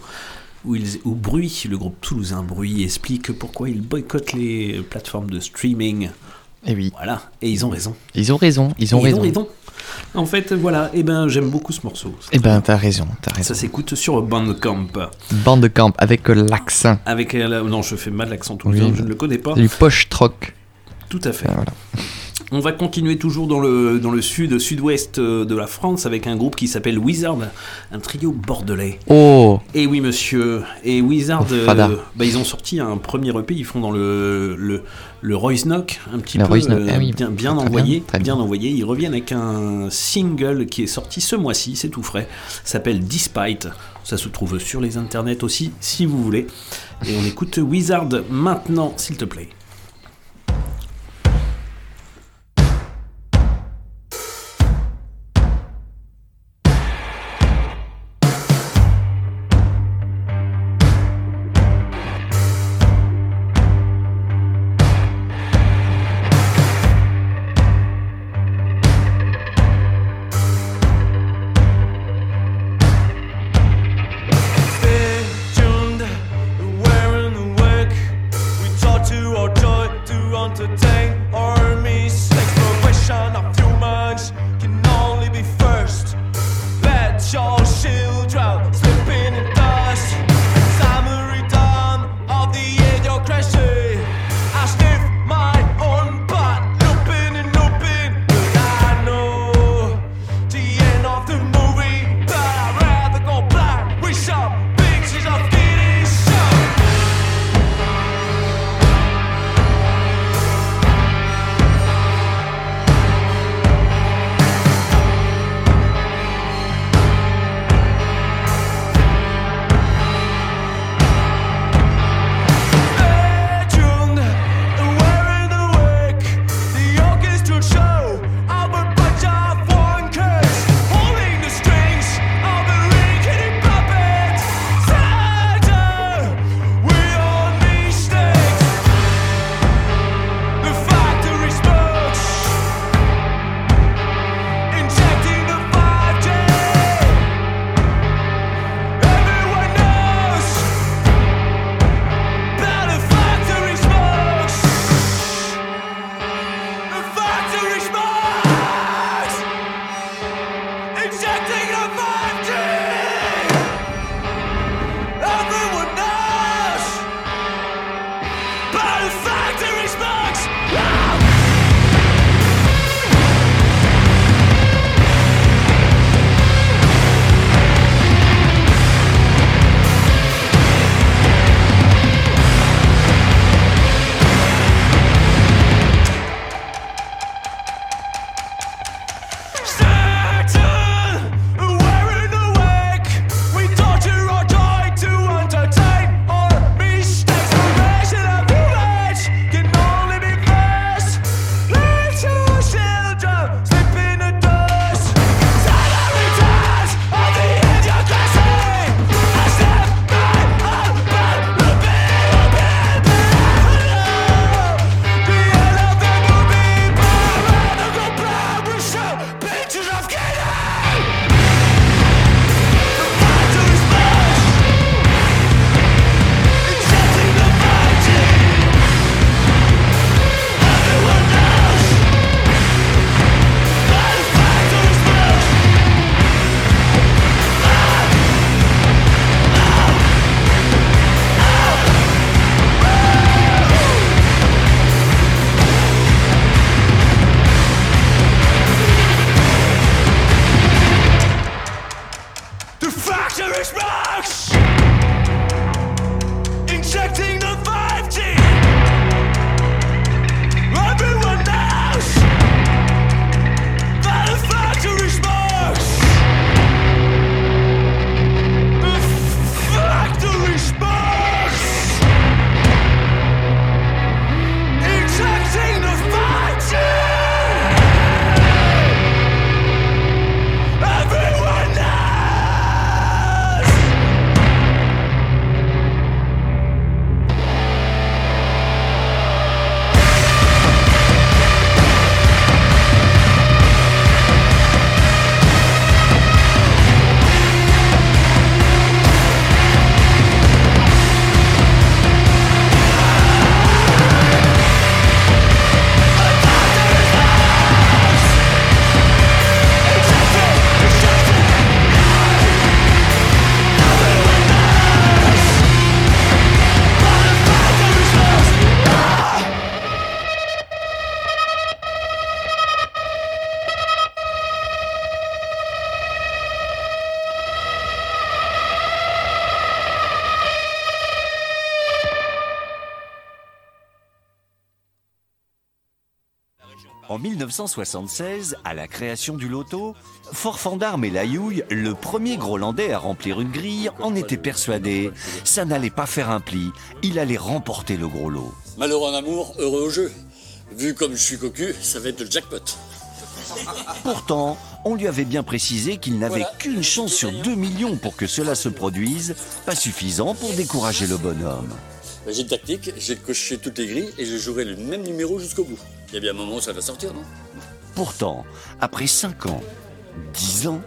où, ils, où Bruit, le groupe toulousain Bruit, explique pourquoi ils boycottent les plateformes de streaming. Et oui. Voilà, et ils ont raison. Ils ont raison, ils ont Et raison. En fait, voilà, et ben j'aime beaucoup ce morceau. Eh ben, t'as raison, t'as raison. Ça s'écoute sur Bandcamp. Bande de camp avec l'accent. Avec euh, la- non, je fais mal l'accent tout Oui, le temps, je ne le connais pas. Du poche troc. Tout à fait. On va continuer toujours dans le, dans le sud, sud-ouest euh, de la France avec un groupe qui s'appelle Wizard, un trio bordelais. Oh Et oui, monsieur. Et Wizard, Oh, euh, bah, ils ont sorti un premier EP. Ils font dans le le, le Royce Knock, un petit Le peu euh, ah oui. bien, bien Très envoyé, bien, très bien envoyé. Ils reviennent avec un single qui est sorti ce mois-ci, c'est tout frais. S'appelle Despite. Ça se trouve sur les internets aussi, si vous voulez. Et on écoute Wizard maintenant, s'il te plaît. 1976, à la création du loto, Forfandarme et Layouille, le premier Grolandais à remplir une grille, en étaient persuadés. Ça n'allait pas faire un pli, il allait remporter le gros lot. Malheureux en amour, heureux au jeu. Vu comme je suis cocu, ça va être le jackpot. Pourtant, on lui avait bien précisé qu'il n'avait Voilà. qu'une chance sur 2 millions pour que cela se produise, pas suffisant pour décourager le bonhomme. Bah, J'ai une tactique, j'ai coché toutes les grilles et je jouerai le même numéro jusqu'au bout. Il y a bien un moment où ça va sortir, non? Pourtant, après 5 ans, 10 ans,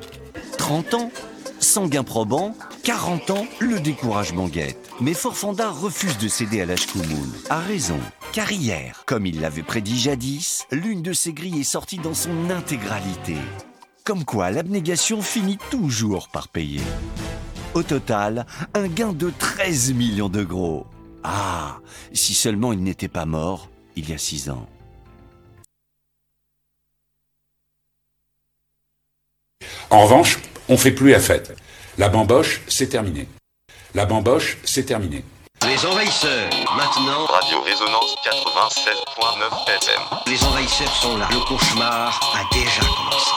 30 ans, sans gain probant, 40 ans, le découragement guette. Mais Forfandard refuse de céder à l'Ashkoumoun. A raison, car hier, comme il l'avait prédit jadis, l'une de ses grilles est sortie dans son intégralité. Comme quoi, l'abnégation finit toujours par payer. Au total, un gain de 13 millions de gros. Ah, si seulement il n'était pas mort il y a 6 ans. En revanche, on fait plus la fête. La bamboche, c'est terminé. La bamboche, c'est terminé. Les envahisseurs, maintenant. Radio Résonance 96.9 FM. Les envahisseurs sont là. Le cauchemar a déjà commencé.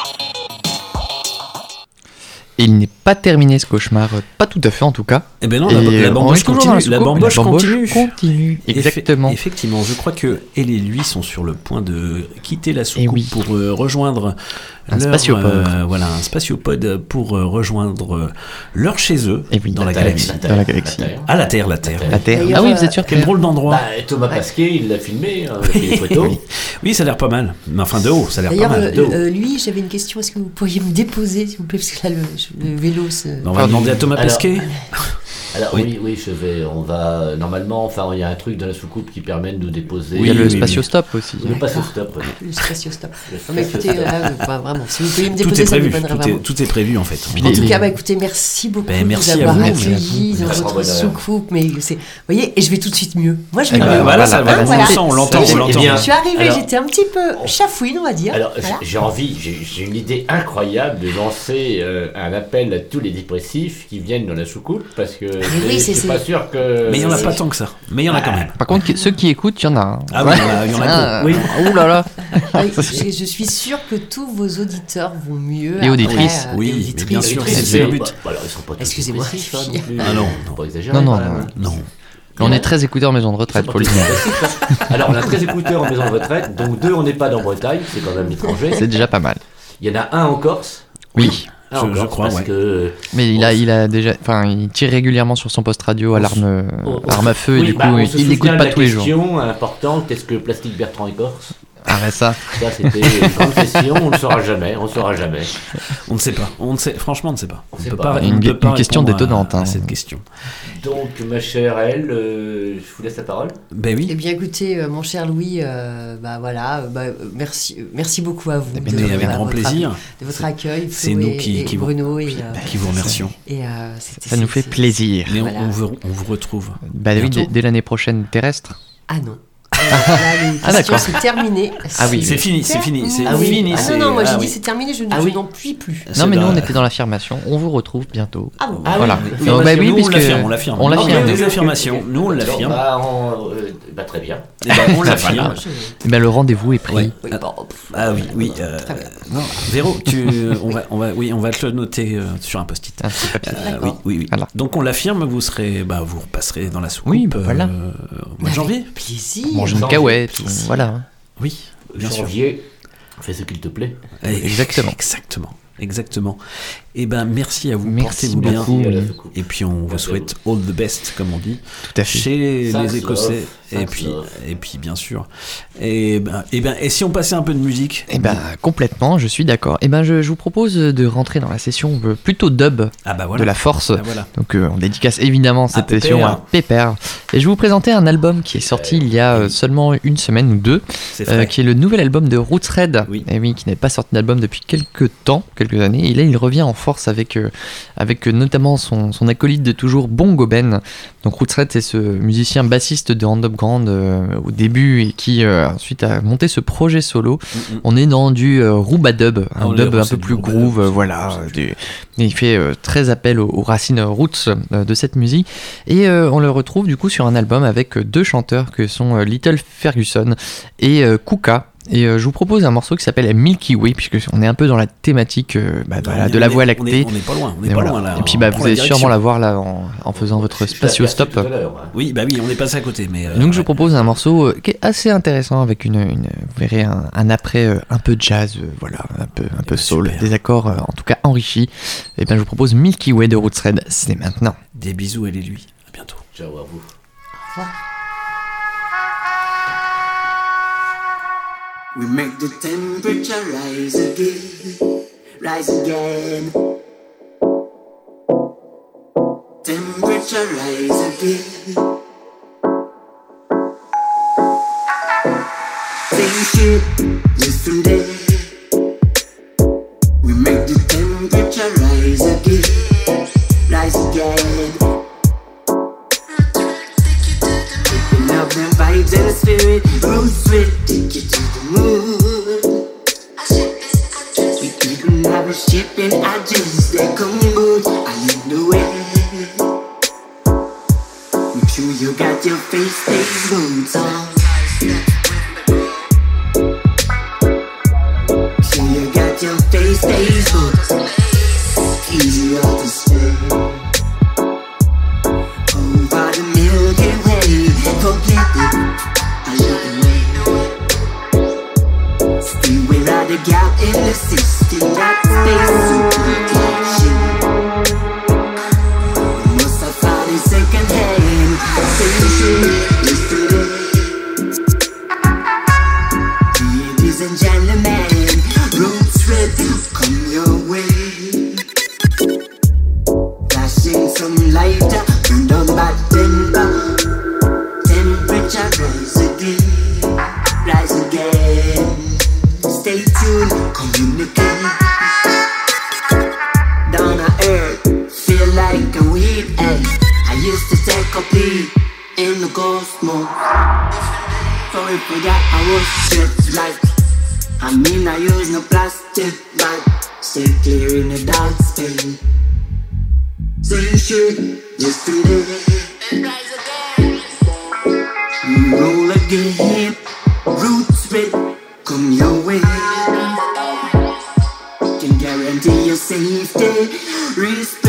Il n'est pas terminé ce cauchemar, euh, pas tout à fait en tout cas. Eh ben non, Et, la, la bamboche continue. La soucoupe, bamboche continue. continue. Exactement. effectivement, je crois que elle et lui sont sur le point de quitter la soucoupe Eh oui. pour euh, rejoindre Un leur, spatiopode. euh, voilà, un spatiopode pour euh, rejoindre euh, leur chez eux dans la, Terre, galaxie. la Terre, Dans la galaxie. la Terre. Ah la Terre, la Terre. La Terre. Ah oui, vous êtes sûr Quel drôle d'endroit. Bah, Thomas Pasquet, il l'a filmé, hein, avec les photos. Oui, ça a l'air pas mal. Mais enfin de haut, ça a l'air pas D'ailleurs, mal. haut. euh, lui, j'avais une question. Est-ce que vous pourriez me déposer, s'il vous plaît, parce que là, le, le vélo On va demander à Thomas Alors- Pesquet. Alors oui. oui, je vais. On va normalement. Enfin, il y a un truc dans la soucoupe qui permet de nous déposer. Oui, il y a le spatiostop aussi. Le spatiostop. oui. Le spatiostop. Non, mais écoutez, euh, vraiment, si vous pouviez me Tout déposer, est ça me prévu. Tout est, tout est prévu en fait. En tout cas, bah, écoutez, merci beaucoup Ben, de merci nous à avoir vous, accueillis dans vous. votre soucoupe. Mais c'est, vous voyez, et je vais tout de suite mieux. Moi, je vais Eh ben, mieux. voilà, ça va, on voilà. le sent, on l'entend, Je- on l'entend. Eh bien, Je suis arrivée, alors- j'étais un petit peu chafouine, on va dire. Alors, j'ai envie, j'ai j'ai une idée incroyable de lancer euh, un appel à tous les dépressifs qui viennent dans la soucoupe parce que oui, je c'est- suis c'est- pas sûr que. Mais il y en a pas tant que ça. Mais il y en a quand même. Par contre, ceux qui écoutent, il y en a. hein. Ah oui, il y en a- Ah. Ouh là là. Ah, je, je suis sûre que tous vos auditeurs vont mieux. Et auditrices. après, euh, Oui, auditrices. bien sûr, c'est le but. bah, alors, ils sont pas tous Excusez-moi. hein. Ah non, pas. Non, non, non. Non. On est très écoutés en maison de retraite, faut le dire. Alors, on a 13 écouteurs en maison de retraite, donc deux en EHPAD en Bretagne, c'est quand même l'étranger. C'est déjà pas mal. Il y en a un en Corse. Oui. En Je- crois, parce ouais. que. Mais il a, il a déjà, enfin, il tire régulièrement sur son poste radio à l'arme, euh, arme à feu, et du bah, coup, il de pas tous les jours. question importante est-ce que Plastique Bertrand est corse? Ah bah ça. Ça, c'était une grande question, on ne le saura jamais, on ne saura jamais. On ne sait pas. On ne sait. Franchement, on ne sait pas. On sait peut pas. pas. Une- on ne peut une pas question à- détonnante, hein. à cette question. Donc, ma chère Elle, euh, je vous laisse la parole. Ben oui. Eh bien, écoutez, euh, mon cher Louis, euh, bah voilà, euh, bah, merci, merci beaucoup à vous. Eh bien, mais avec grand plaisir. De votre accueil, C'est nous et- qui- et qui vous- Bruno et, euh, qui vous remercions. Et euh, Ça nous fait plaisir. Mais on, Voilà. on vous, on vous retrouve. Bah oui, dès l'année prochaine terrestre. Ah non. Euh, là, les Ah, questions, d'accord. c'est terminé. Ah oui. C'est fini, c'est fini, c'est terminé. fini, Ah non, non, moi j'ai ah dit oui. c'est terminé, je, ne- Ah je n'en puis plus. Non, mais nous, on était dans l'affirmation. On vous retrouve bientôt. Ah bon Ah oui, voilà. oui, Oui, Donc, on bah l'affirme, oui, nous, on puisque l'affirme, on l'affirme. on l'affirme. des affirmations, nous, on l'affirme. Bah, on- euh, bah, très bien. Eh ben, on l'affirme. Eh ben, le rendez-vous est pris. Ah, Ah oui, oui. euh, non, Véro, tu, on va, on va, oui, on va te le noter euh, sur un post-it. Un petit papier. Euh, oui, oui, oui. Voilà. Donc on l'affirme, vous serez, bah, vous repasserez dans la soucoupe Oui, bah, voilà. euh, au mois de janvier. plaisir. Voilà. Oui, bien sûr. Fais ce qu'il te plaît. Exactement. Exactement. Exactement. Et ben merci à vous, Merci portez-vous bien. Et puis on vous souhaite all the best, comme on dit, Tout à fait. chez Thanks les Écossais. Et puis, et puis bien sûr. Et ben, et ben, et si on passait un peu de musique? Eh ben, complètement, je suis d'accord. Eh ben, je, je vous propose de rentrer dans la session euh, plutôt dub Ah bah voilà. de la force. Ah, voilà. Donc, euh, on dédicace évidemment cette Pépère. session à Pépère. Et je vais vous présenter un album qui est sorti il y a euh, seulement une semaine ou deux, euh, qui est le nouvel album de Roots Red. Oui. Et oui, qui n'avait pas sorti d'album depuis quelques temps, quelques années. Et là, il revient en force avec, euh, avec euh, notamment son, son acolyte de toujours, Bongo Ben. Donc, Roots Red, c'est ce musicien bassiste de Hand Up Grand euh, au début et qui ensuite a monté ce projet solo. Mm. On est dans du Rouba dub, Ah, un dub un peu plus groove, voilà. du- il fait très appel aux, aux racines roots de cette musique. Et euh, on le retrouve du coup sur un album avec deux chanteurs que sont Little Ferguson et euh, Kuka. Et euh, je vous propose un morceau qui s'appelle Milky Way, puisque on est un peu dans la thématique euh, bah, de la est- voie lactée. on est pas loin, on est Et pas loin, là, Et puis bah, vous allez sûrement la voir là en, en faisant votre spatio-stop. Oui, bah oui, on est passé à côté, mais. euh, Donc je vous propose un morceau euh, qui est assez intéressant avec une, une- vous verrez un, un après euh, un peu jazz, euh, voilà, un peu un peu soul, des accords euh, en tout cas enrichis. Et bien je vous propose Milky Way de Roots Red, c'est maintenant. Des bisous, elle et lui. À bientôt. Ciao à vous. We make the temperature rise again, rise again. Temperature rise again. Same shit, different day. Vibes and the spirit, roots with take you to the moon. We even have a shipping address that come good. I lead the way. Make sure you got your face face boots on. Sure you got your face face boots. Easy off the stay. Still without a gap in the system, that space Sorry for that, I was just like. I mean, I use no plastic bag. Stay clear in the dark space. Same shit, yesterday. We roll again, roots red, come your way. Can guarantee your safety, respect,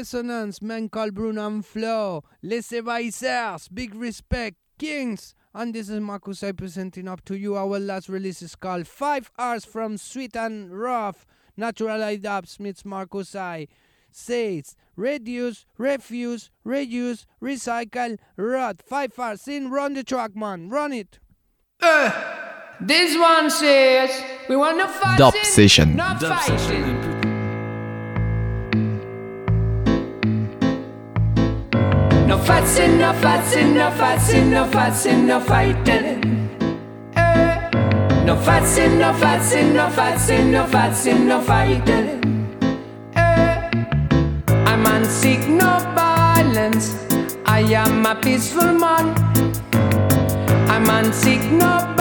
Resonance, man called Bruno and Flo, Les Evaisers, Big Respect, Kings. And this is Marcus I presenting up to you. Our last release is called Five Hours from Sweet and Rough. Natural Up Smith's Marcus I says reduce, refuse, reuse, recycle, rot. Five hours in, run the track, man, run it. Uh, this one says we want to fight Dub it, session. not Dub fight session. It. No fussing, no fussing, no fussing, no fussing, no fighting. Eh. No fussing, no fussing, no fussing, no fussing, no fighting. Eh. seek no violence. I am a peaceful man. I man seek no violence.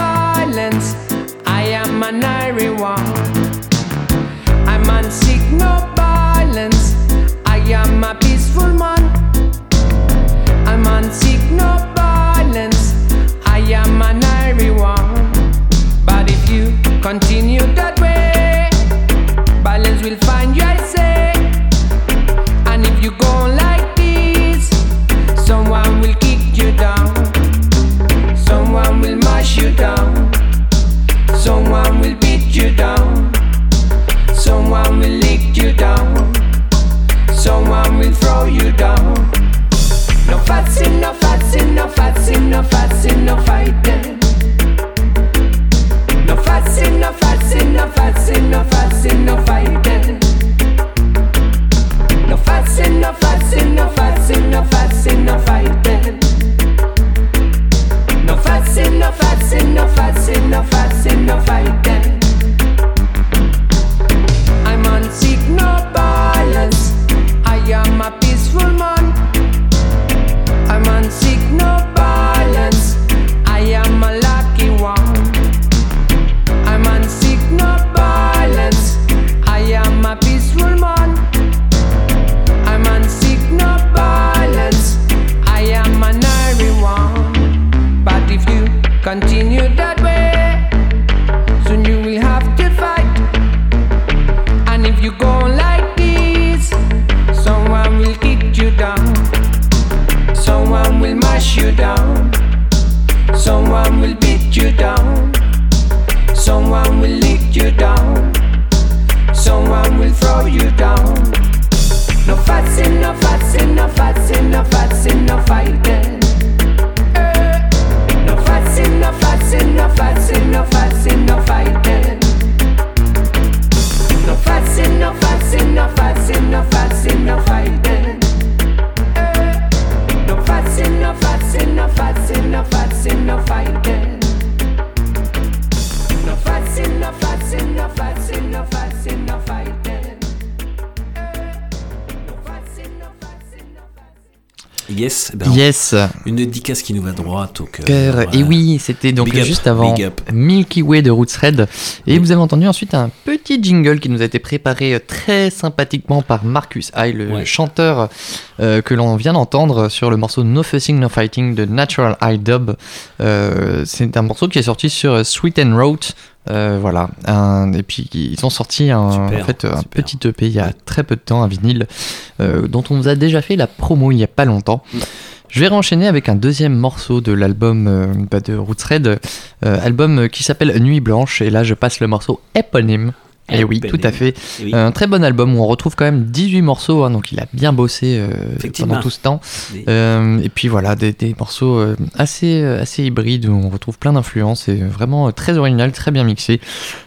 Dédicace qui nous va droit au cœur. Cœur. Voilà. Et oui, c'était donc Big up, juste avant. Milky Way de Roots Red. Et vous avez entendu ensuite un petit jingle qui nous a été préparé euh, très sympathiquement par Marcus High, le chanteur euh, que l'on vient d'entendre sur le morceau No Fussing No Fighting de Natural High Dub. Euh, C'est un morceau qui est sorti sur euh, Sweet and Route. Euh, voilà, Un- et puis ils ont sorti un, Super, en fait, un petit EP il y a très peu de temps, un vinyle, euh, dont on vous a déjà fait la promo il n'y a pas longtemps. Je vais renchaîner avec un deuxième morceau de l'album euh, bah, de Roots Red, euh, album qui s'appelle Nuit Blanche, et là je passe le morceau éponyme. Et oui, tout à fait. Eh oui. Un très bon album où on retrouve quand même 18 morceaux, hein, donc il a bien bossé euh, pendant tout ce temps. Euh, et puis voilà, des, des morceaux euh, assez, euh, assez hybrides où on retrouve plein d'influences et vraiment euh, très original, très bien mixé.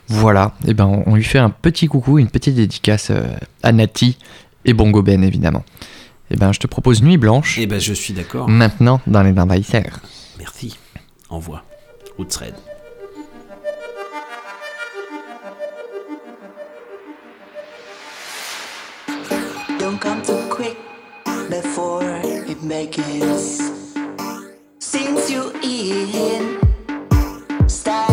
Voilà, et ben on, on lui fait un petit coucou, une petite dédicace euh, à Nati et Bongo Ben évidemment. Et ben je te propose Nuit Blanche. Eh ben je suis d'accord. Maintenant dans les envahisseurs. Merci. Envoie. Roots Red. Don't come too quick before it begins. Since you in, stand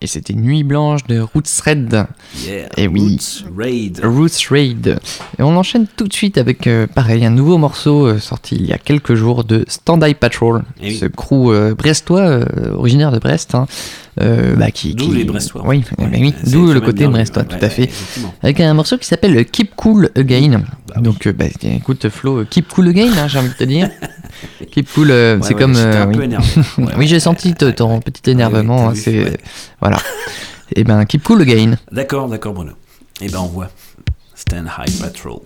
Et c'était Nuit Blanche de Roots Red. Et oui, Roots Raid. Roots Et on enchaîne tout de suite avec, euh, pareil, un nouveau morceau euh, sorti il y a quelques jours de Stand Eye Patrol, eh ce crew euh, brestois, originaire de Brest. Hein. Bah, bah, qui, d'où les Brestois. Oui, oui bah d'où le côté brestois, tout à fait. Avec un morceau qui s'appelle Keep Cool Again. Ah Donc, euh, bah, écoute, Flo, euh, keep cool again, hein, j'ai envie de te dire. keep cool, euh, c'est ouais, comme. Un peu oui, j'ai senti ton petit énervement. Hein, c'est Voilà. Et ben, keep cool again. D'accord, d'accord, Bruno. Et ben, on voit. Stand High Patrol.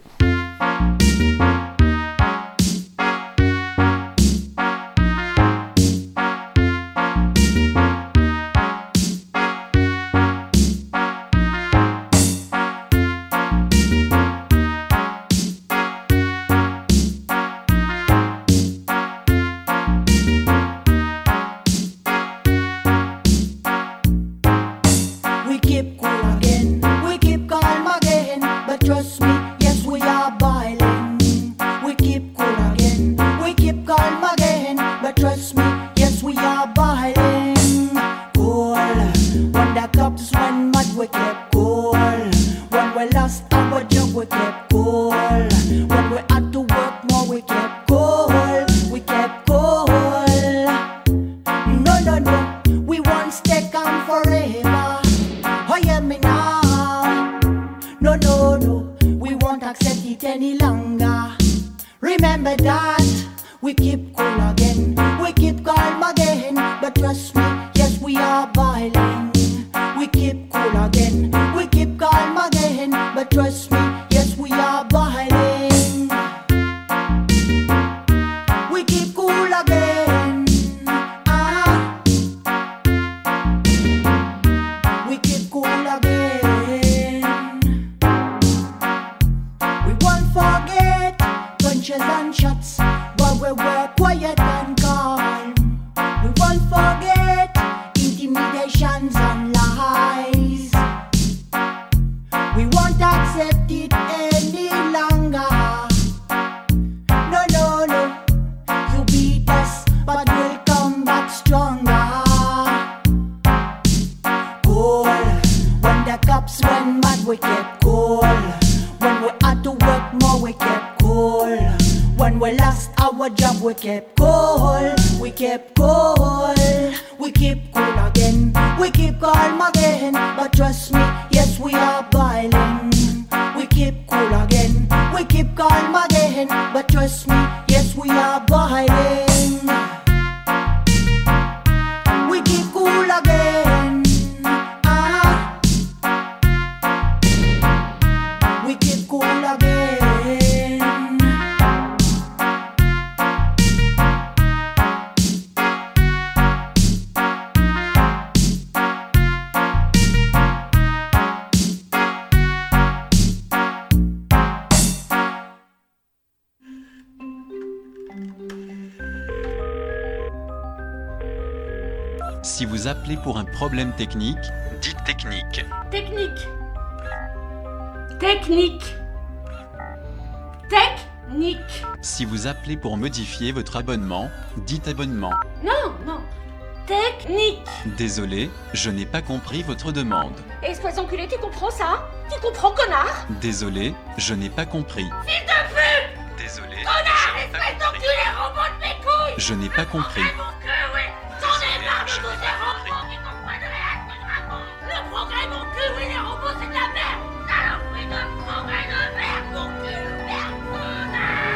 Appelez pour un problème technique, dites technique. Technique. Technique. Technique. Si vous appelez pour modifier votre abonnement, dites abonnement. Non, non. Technique. Désolé, je n'ai pas compris votre demande. Espèce enculé, tu comprends ça? Tu comprends, connard? Désolé, je n'ai pas compris. Fils de pute Désolé, Connard, espèce d'enculé, robot de mes couilles je n'ai pas compris. Mon cul, oui J'en ai marre de tous ces robots progrès, mon cul, oui, les robots, c'est de la merde Saloperie de progrès de merde, mon cul, merde, connard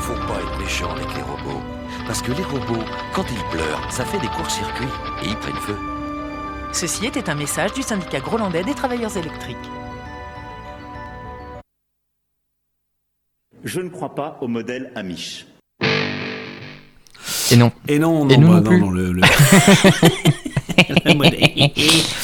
Faut pas être méchant avec les robots. Parce que les robots, quand ils pleurent, ça fait des courts-circuits et ils prennent feu. Ceci était un message du syndicat grolandais des travailleurs électriques. Je ne crois pas au modèle Amish. Et non. Et non, non, Et nous bah, non plus. non, le, le... le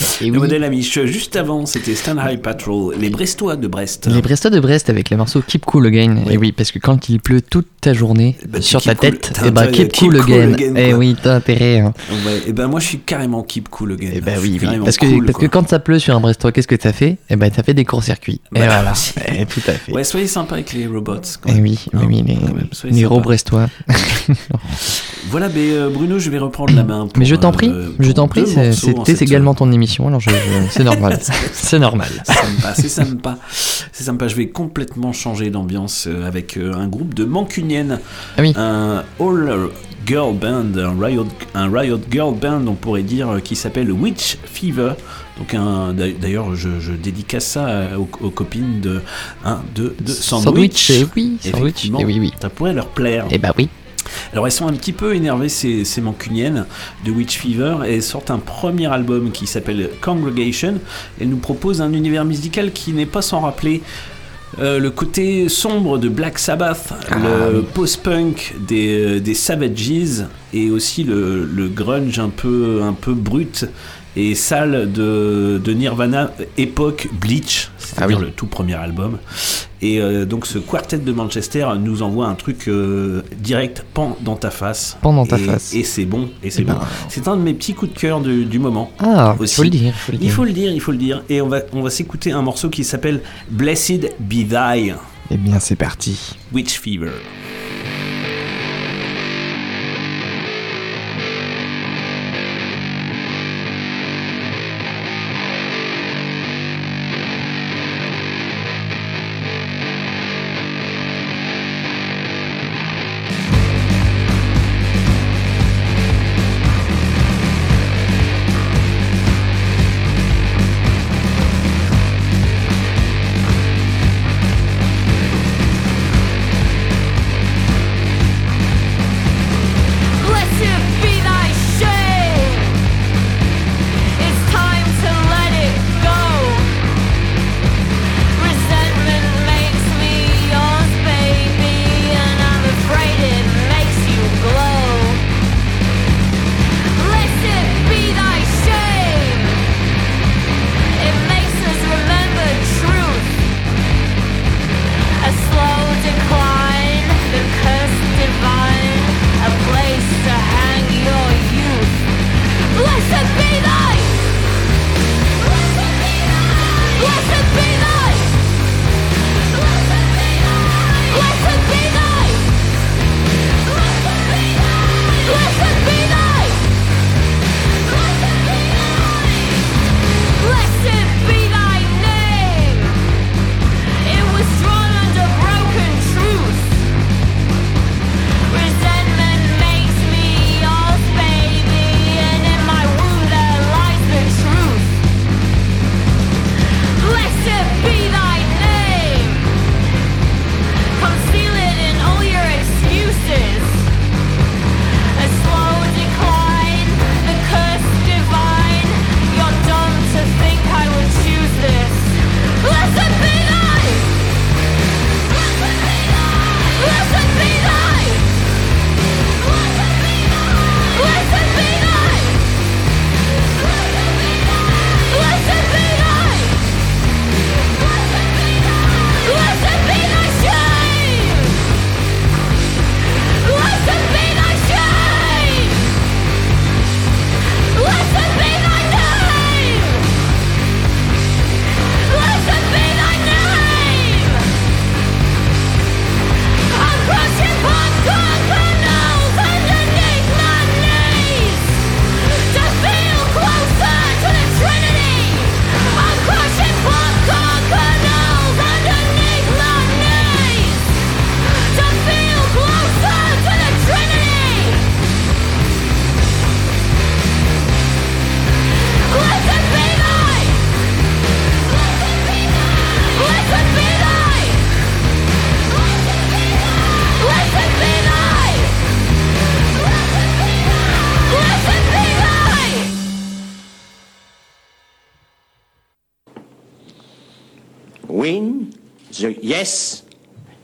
modèle, le modèle Amish. Juste avant, c'était Stanley Patrol, les Brestois de Brest. Les Brestois de Brest avec le morceau Keep Cool Again. Et oui, parce que quand il pleut toute ta journée Bah, tu sur ta cool. tête, et bah intérêt à keep, cool, again. Et quoi. oui, t'as intérêt. hein. Ouais, et ben moi je suis carrément keep cool again. Et bah suis oui, oui. Parce que, cool, parce que quand ça pleut sur un Brestois, qu'est-ce que t'as fait? Et ben t'as fait des courts-circuits. Et Bah, voilà. Et tout à fait. Ouais, soyez sympa avec les robots. quand Et oui, oui, Hein, oui, les, les gros Brestois. Voilà, mais euh, Bruno, je vais reprendre la main. pour, Mais je t'en euh, prie, je t'en prie, c'était également ton émission, alors je, je- c'est normal. c'est normal. C'est sympa, c'est sympa. Je vais complètement changer d'ambiance euh, avec euh, un groupe de mancuniennes. Ah Un all girl band, un riot, un riot girl band, on pourrait dire, euh, qui s'appelle Witch Fever. Donc un, d'ailleurs, je, je dédicace ça aux, aux copines de, un, de, de Sandwich. Sandwich, oui, Sandwich, oui, oui. Ça pourrait leur plaire. Eh bah oui. Alors elles sont un petit peu énervées ces, ces mancuniennes de Witch Fever et elles sortent un premier album qui s'appelle Congregation. Elles nous proposent un univers musical qui n'est pas sans rappeler euh, le côté sombre de Black Sabbath, le post-punk des, euh, des Savages et aussi le, le grunge un peu, un peu brut et sale de, de Nirvana époque Bleach, c'est-à-dire Ah oui. le tout premier album. Et euh, donc ce quartet de Manchester nous envoie un truc euh, direct pan dans ta face. Pan dans ta Et- face. Et c'est bon, et c'est Eh bon. ben. C'est un de mes petits coups de cœur du, du moment. Ah, aussi. faut le dire, faut le Il dire. faut le dire, il faut le dire. Et on va, on va s'écouter un morceau qui s'appelle Blessed Be Thy, Eh bien, c'est parti. Witch Fever.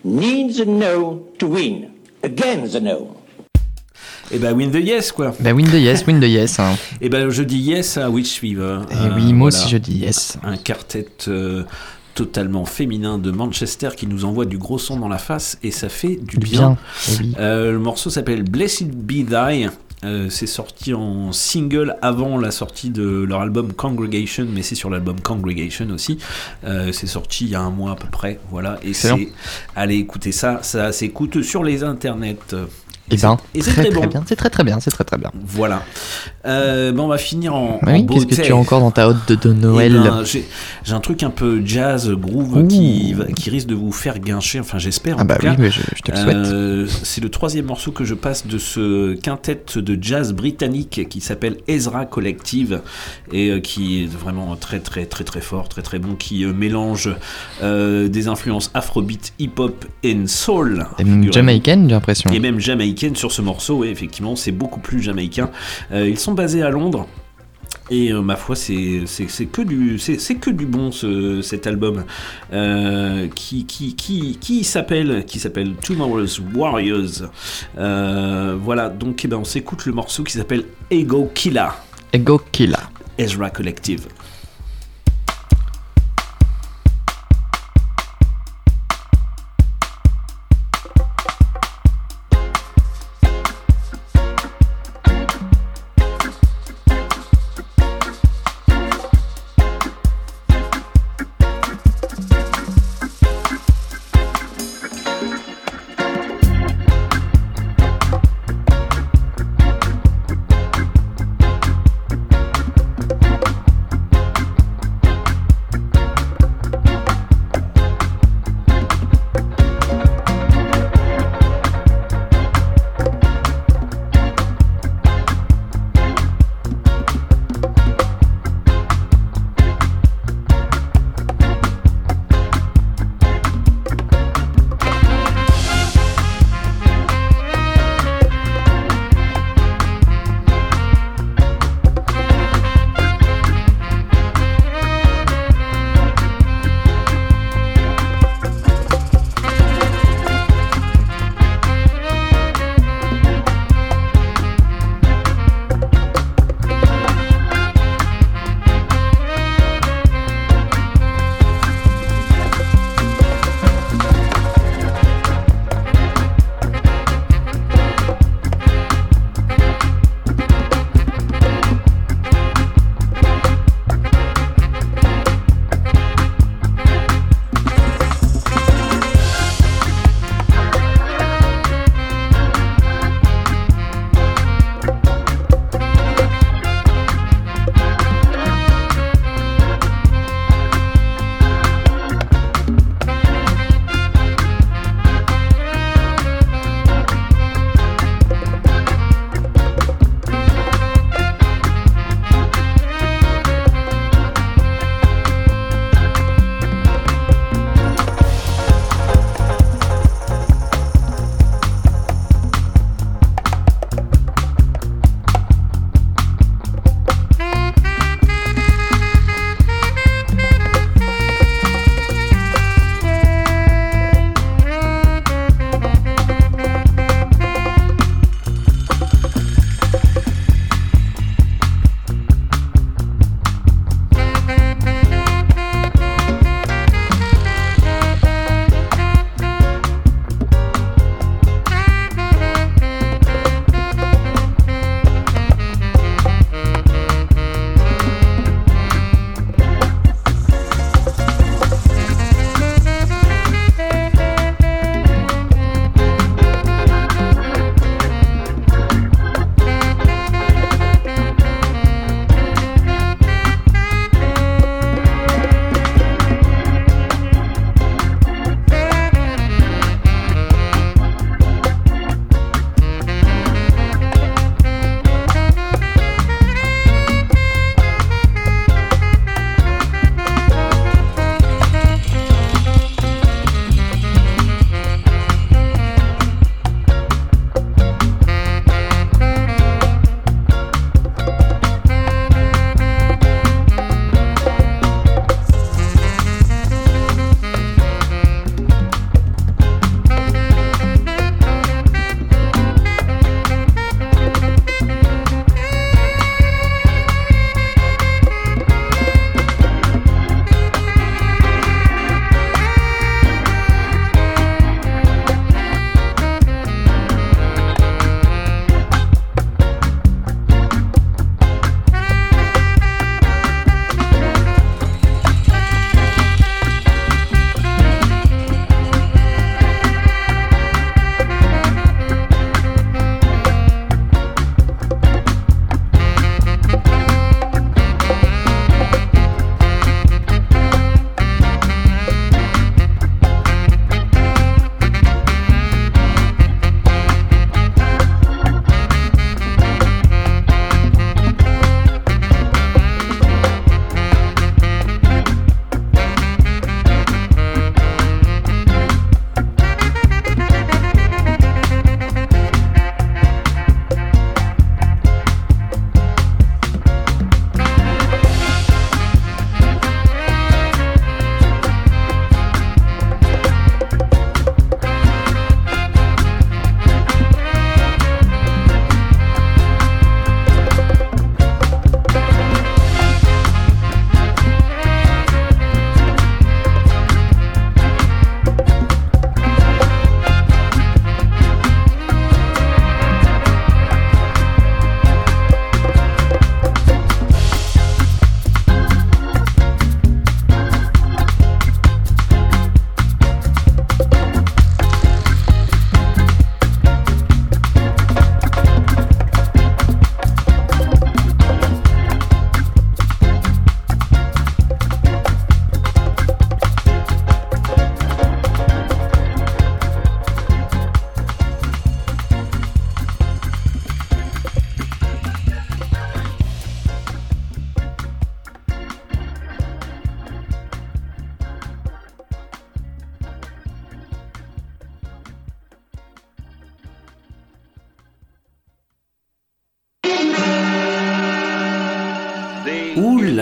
Needs the no to win. Again the no. Et bah win the yes quoi. Bah win the yes, win the yes. hein. Et ben je dis yes à Witch Fever. Eh oui, moi aussi, je dis yes. Un quartet euh, totalement féminin de Manchester qui nous envoie du gros son dans la face et ça fait du bien. bien, eh oui. Euh, le morceau s'appelle Blessed Be Thy. Euh, c'est sorti en single avant la sortie de leur album Congregation, mais c'est sur l'album Congregation aussi. Euh, c'est sorti il y a un mois à peu près, voilà. Et c'est, allez écoutez ça, ça s'écoute sur les internets. Eh ben, et c'est très très très bon. bien, c'est très très bien, c'est très très bien. Voilà. Euh, ben on va finir en, Bah en oui, qu'est-ce que tu as encore dans ta hotte de, de Noël Eh ben, j'ai, un truc un peu jazz, groove, qui, risque de vous faire guincher, enfin j'espère en Ah bah tout cas. oui, mais je- je te le souhaite. Euh, c'est le troisième morceau que je passe de ce quintet de jazz britannique qui s'appelle Ezra Collective et euh, qui est vraiment très très très très fort, très très bon, qui mélange euh, des influences afrobeat, hip-hop et soul. Et même jamaïcaine, j'ai l'impression. Et même jamaïcaine sur ce morceau, et effectivement, c'est beaucoup plus jamaïcain. Euh, ils sont basés à Londres. Et euh, ma foi, c'est que du c'est que du bon ce, cet album euh, qui qui qui qui s'appelle qui s'appelle Tomorrow's Warriors. Euh, voilà, donc eh ben on s'écoute le morceau qui s'appelle Ego Killer. Ego Killer. Ezra Collective.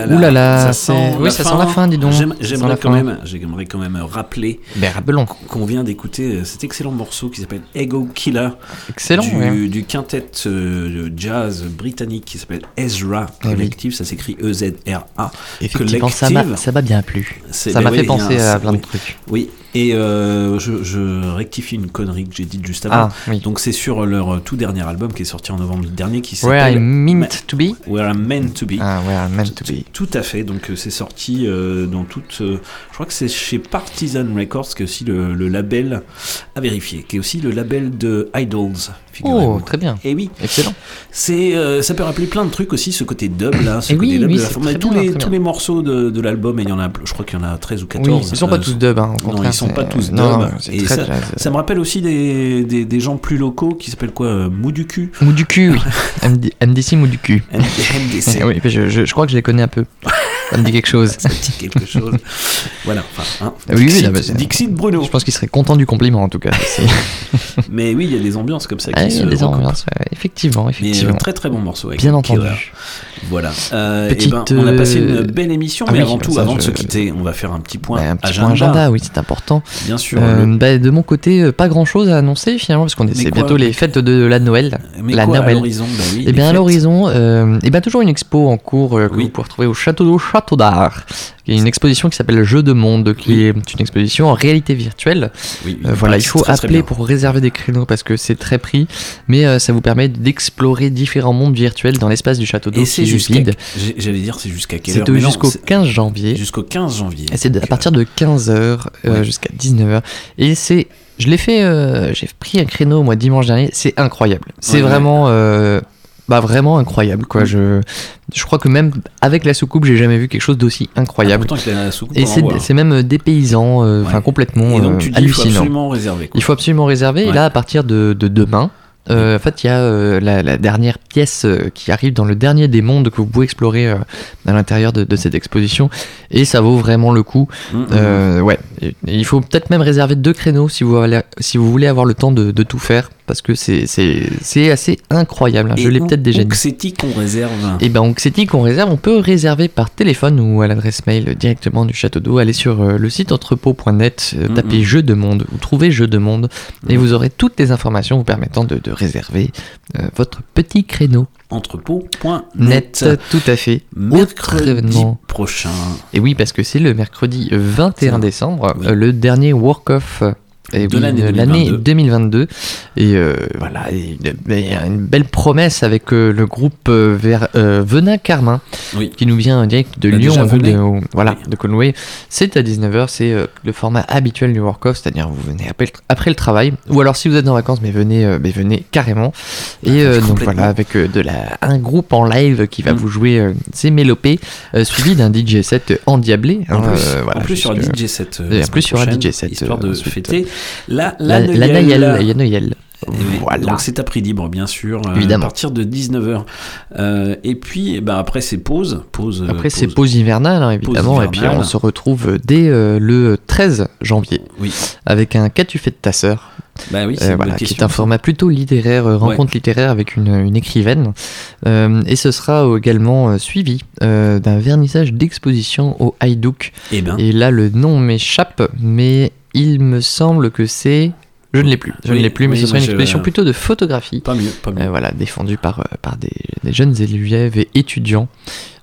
Là là, Ouh là là, ça sent oui, la ça fin. sent la fin, dis donc. J'aimerais quand même, j'aimerais quand même rappeler Ben, qu'on vient d'écouter euh, cet excellent morceau qui s'appelle Ego Killer. Excellent, Du, ouais. du quintet euh, de jazz britannique qui s'appelle Ezra oui. Collective. Ça s'écrit E E-Z-R-A. Effectivement, Collective. ça m'a bien plu. Ça ben m'a oui, fait penser un- à plein de trucs. Oui, et euh, je, je rectifie une connerie que j'ai dite juste avant. Ah, oui. Donc c'est sur leur tout dernier album qui est sorti en novembre dernier qui Where s'appelle I'm meant to be. Where I'm meant to be. Ah, Where I'm meant to be. Tout à fait. Donc euh, c'est sorti euh, dans toute. euh, je crois que c'est chez Partisan Records, qui est aussi le, le label à vérifier, qui est aussi le label de Idols. Oh, très bien. Et oui. Excellent. C'est, euh, ça peut rappeler plein de trucs aussi, ce côté dub là, ce Et côté oui, dub oui, de la forme. Tous, bien, les, tous les morceaux de, de l'album, et il y en a, je crois qu'il y en a 13 ou 14. Oui, ils sont pas tous dub, hein, non, ils sont pas tous dub. non, non, c'est et très ça, ça me rappelle aussi des, des, des gens plus locaux qui s'appellent quoi euh, Mou du cul. Mou du cul, oui. MD MDC mou du cul. MDC. oui, je, je crois que je les connais un peu. Ça me dit quelque chose. Ça me dit quelque chose. voilà. Enfin, hein. Oui, oui, Dixit, là, bah, Dixit Bruno. Je pense qu'il serait content du compliment en tout cas. Mais oui, il y a des ambiances comme ça qui Ah, il y a des ambiances, ouais, effectivement, Mais effectivement. euh, très très bon morceau. Avec Bien entendu. Killer. Voilà. Euh, Petite, eh ben, on a passé une euh, belle émission, ah mais oui, avant tout, ça, avant de se quitter, on va faire un petit point un petit agenda. point agenda, oui, c'est important. Bien sûr. Euh, le- bah, de mon côté, euh, pas grand chose à annoncer finalement, parce qu'on c'est bientôt les fêtes de la Noël. Mais la quoi à Noël. l'horizon Bah oui, Et les bien à l'horizon, euh, et bien toujours une expo en cours euh, que vous pouvez retrouver au château d'eau Château d'Art. Il y a une exposition qui s'appelle Jeux de monde, qui est une exposition en réalité virtuelle. Oui, Euh, il voilà, paraît il faut appeler pour réserver des créneaux parce que c'est très pris, mais euh, ça vous permet d'explorer différents mondes virtuels dans l'espace du château d'eau Et c'est j'ai- J'allais dire, c'est jusqu'à quelle heure C'est jusqu'au c'est 15 janvier. Jusqu'au 15 janvier. C'est à partir de 15h jusqu'à 19h. Et c'est. Je l'ai fait. euh, J'ai pris un créneau, moi, dimanche dernier. C'est incroyable. C'est ouais. vraiment. euh, bah, vraiment incroyable, quoi. Je, je crois que même avec la soucoupe, j'ai jamais vu quelque chose d'aussi incroyable. Ah, la soucoupe, Et c'est même dépaysant, euh, enfin Ouais. complètement Et donc, euh, tu dis, il faut hallucinant. absolument réserver, quoi. Il faut absolument réserver. Et là, à partir de, de demain, euh, en fait, il y a euh, la, la dernière pièce euh, qui arrive dans le dernier des mondes que vous pouvez explorer euh, à l'intérieur de, de cette exposition. Et ça vaut vraiment le coup. Euh, ouais. Et- et il faut peut-être même réserver deux créneaux si vous, allez- si vous voulez avoir le temps de, de tout faire. Parce que c'est- assez incroyable. hein. Je l'ai peut-être déjà dit. qu'on réserve Et ben Oxetic on réserve, on peut réserver par téléphone ou à l'adresse mail directement du château d'eau. Allez sur euh, le site entrepôt.net, euh, tapez jeu de monde ou trouvez jeu de monde et vous aurez toutes les informations vous permettant de, de réserver euh, votre petit créneau. Entrepôt.net. Net, tout à fait. Mercredi prochain. Et oui, parce que c'est le mercredi 21 Tiens. décembre, le dernier work-off. Et De oui, l'année de 2022. 2022. Et euh, voilà, et a une belle promesse avec euh, le groupe euh, vers, euh, Venin Carmin, Oui. qui nous vient direct de Bah, Lyon, de- voilà, de Conway. C'est à 19h, c'est le format habituel du work-off, c'est-à-dire vous venez après, après le travail, ou alors si vous êtes en vacances, mais venez, mais venez carrément. Et euh, donc voilà, avec de la, un groupe en live qui va Mm. vous jouer ces mélopées, suivi d'un DJ set endiablé. En hein, plus, voilà, en plus sur un DJ set. Et en plus sur un DJ set. Histoire de fêter la, La, la, la Noël. Et Voilà. Donc c'est à prix libre, bien sûr, euh, Évidemment. à partir de 19h. Euh, et puis, bah, après, c'est pause. pause euh, Après, c'est pause hivernale, hein, évidemment, et puis on se retrouve dès euh, le 13 janvier Oui. avec un Qu'as-tu fait de ta sœur? Bah oui, c'est Euh, voilà, qui est un format plutôt littéraire, euh, rencontre littéraire avec une, une écrivaine. Euh, et ce sera également suivi d'un vernissage d'exposition au Haïdouk. Eh ben. Et là, le nom m'échappe, mais il me semble que c'est. Je ne l'ai plus. Je Oui, ne l'ai plus, mais oui, ce sera moi, une exposition plutôt de photographie. Pas mieux, pas mieux. Euh, voilà, défendue par, euh, par des, des jeunes élèves et étudiants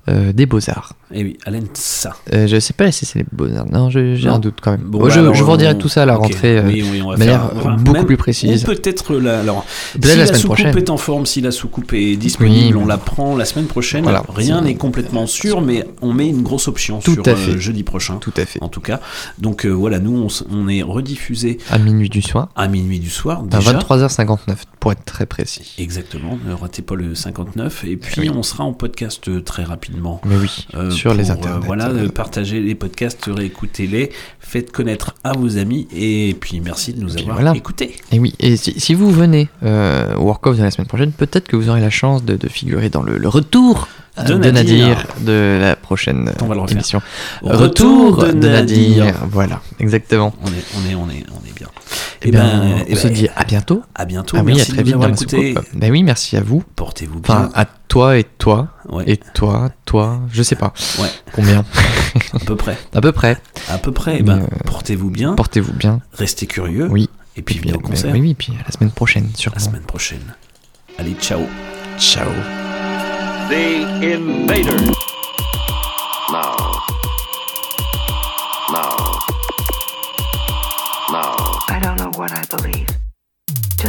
euh, des Beaux-Arts. Et oui, Alain ça. Euh, je sais pas si c'est les Beaux-Arts. Non, j'ai un doute quand même. Bon, Bon, bah je, alors, je vous en dirai on- tout ça à la ok. rentrée euh, Oui, oui, de manière beaucoup même- plus précise. Ou peut-être la. Alors, Peut-être si la la, est en forme, si la soucoupe est disponible, Oui. on la prend la semaine prochaine. Voilà. Rien n'est complètement sûr, mais on met une grosse option Tout sur à euh, fait. jeudi prochain. Tout à fait. En tout cas. Donc euh, voilà, nous, on, est rediffusé À minuit du soir. à minuit du soir. À Déjà. 23h59, pour être très précis. Exactement, ne ratez pas le 59. Et puis on sera en podcast euh, très rapidement. Mais oui, Euh, sur les euh, internets. voilà, Euh, partagez les podcasts, réécoutez-les, faites connaître à vos amis. Et puis merci de nous avoir voilà. écoutés. Et oui, et si, si vous venez euh, au Work de la semaine prochaine, peut-être que vous aurez la chance de, de figurer dans le, le retour euh, De de, Nadir. Nadir. de la prochaine On va le refaire. émission. Retour de Nadir. Voilà, exactement. On est, on est, on est, on est bien. Eh Eh ben, ben, on eh se ben, dit à bientôt. À bientôt. Ah oui, merci à très de vite dans. Ben oui, merci à vous. Portez-vous bien. Enfin, à toi et toi. Ouais. Et toi, toi, je sais pas. Ouais. Combien À peu près. À peu près. À peu près. eh ben, euh, portez-vous bien. Portez-vous bien. Restez curieux. Oui. Et puis venez au Ben, concert. oui, oui, puis à la semaine prochaine, sûrement. La semaine prochaine. Allez, ciao. Ciao. The Invaders. Now.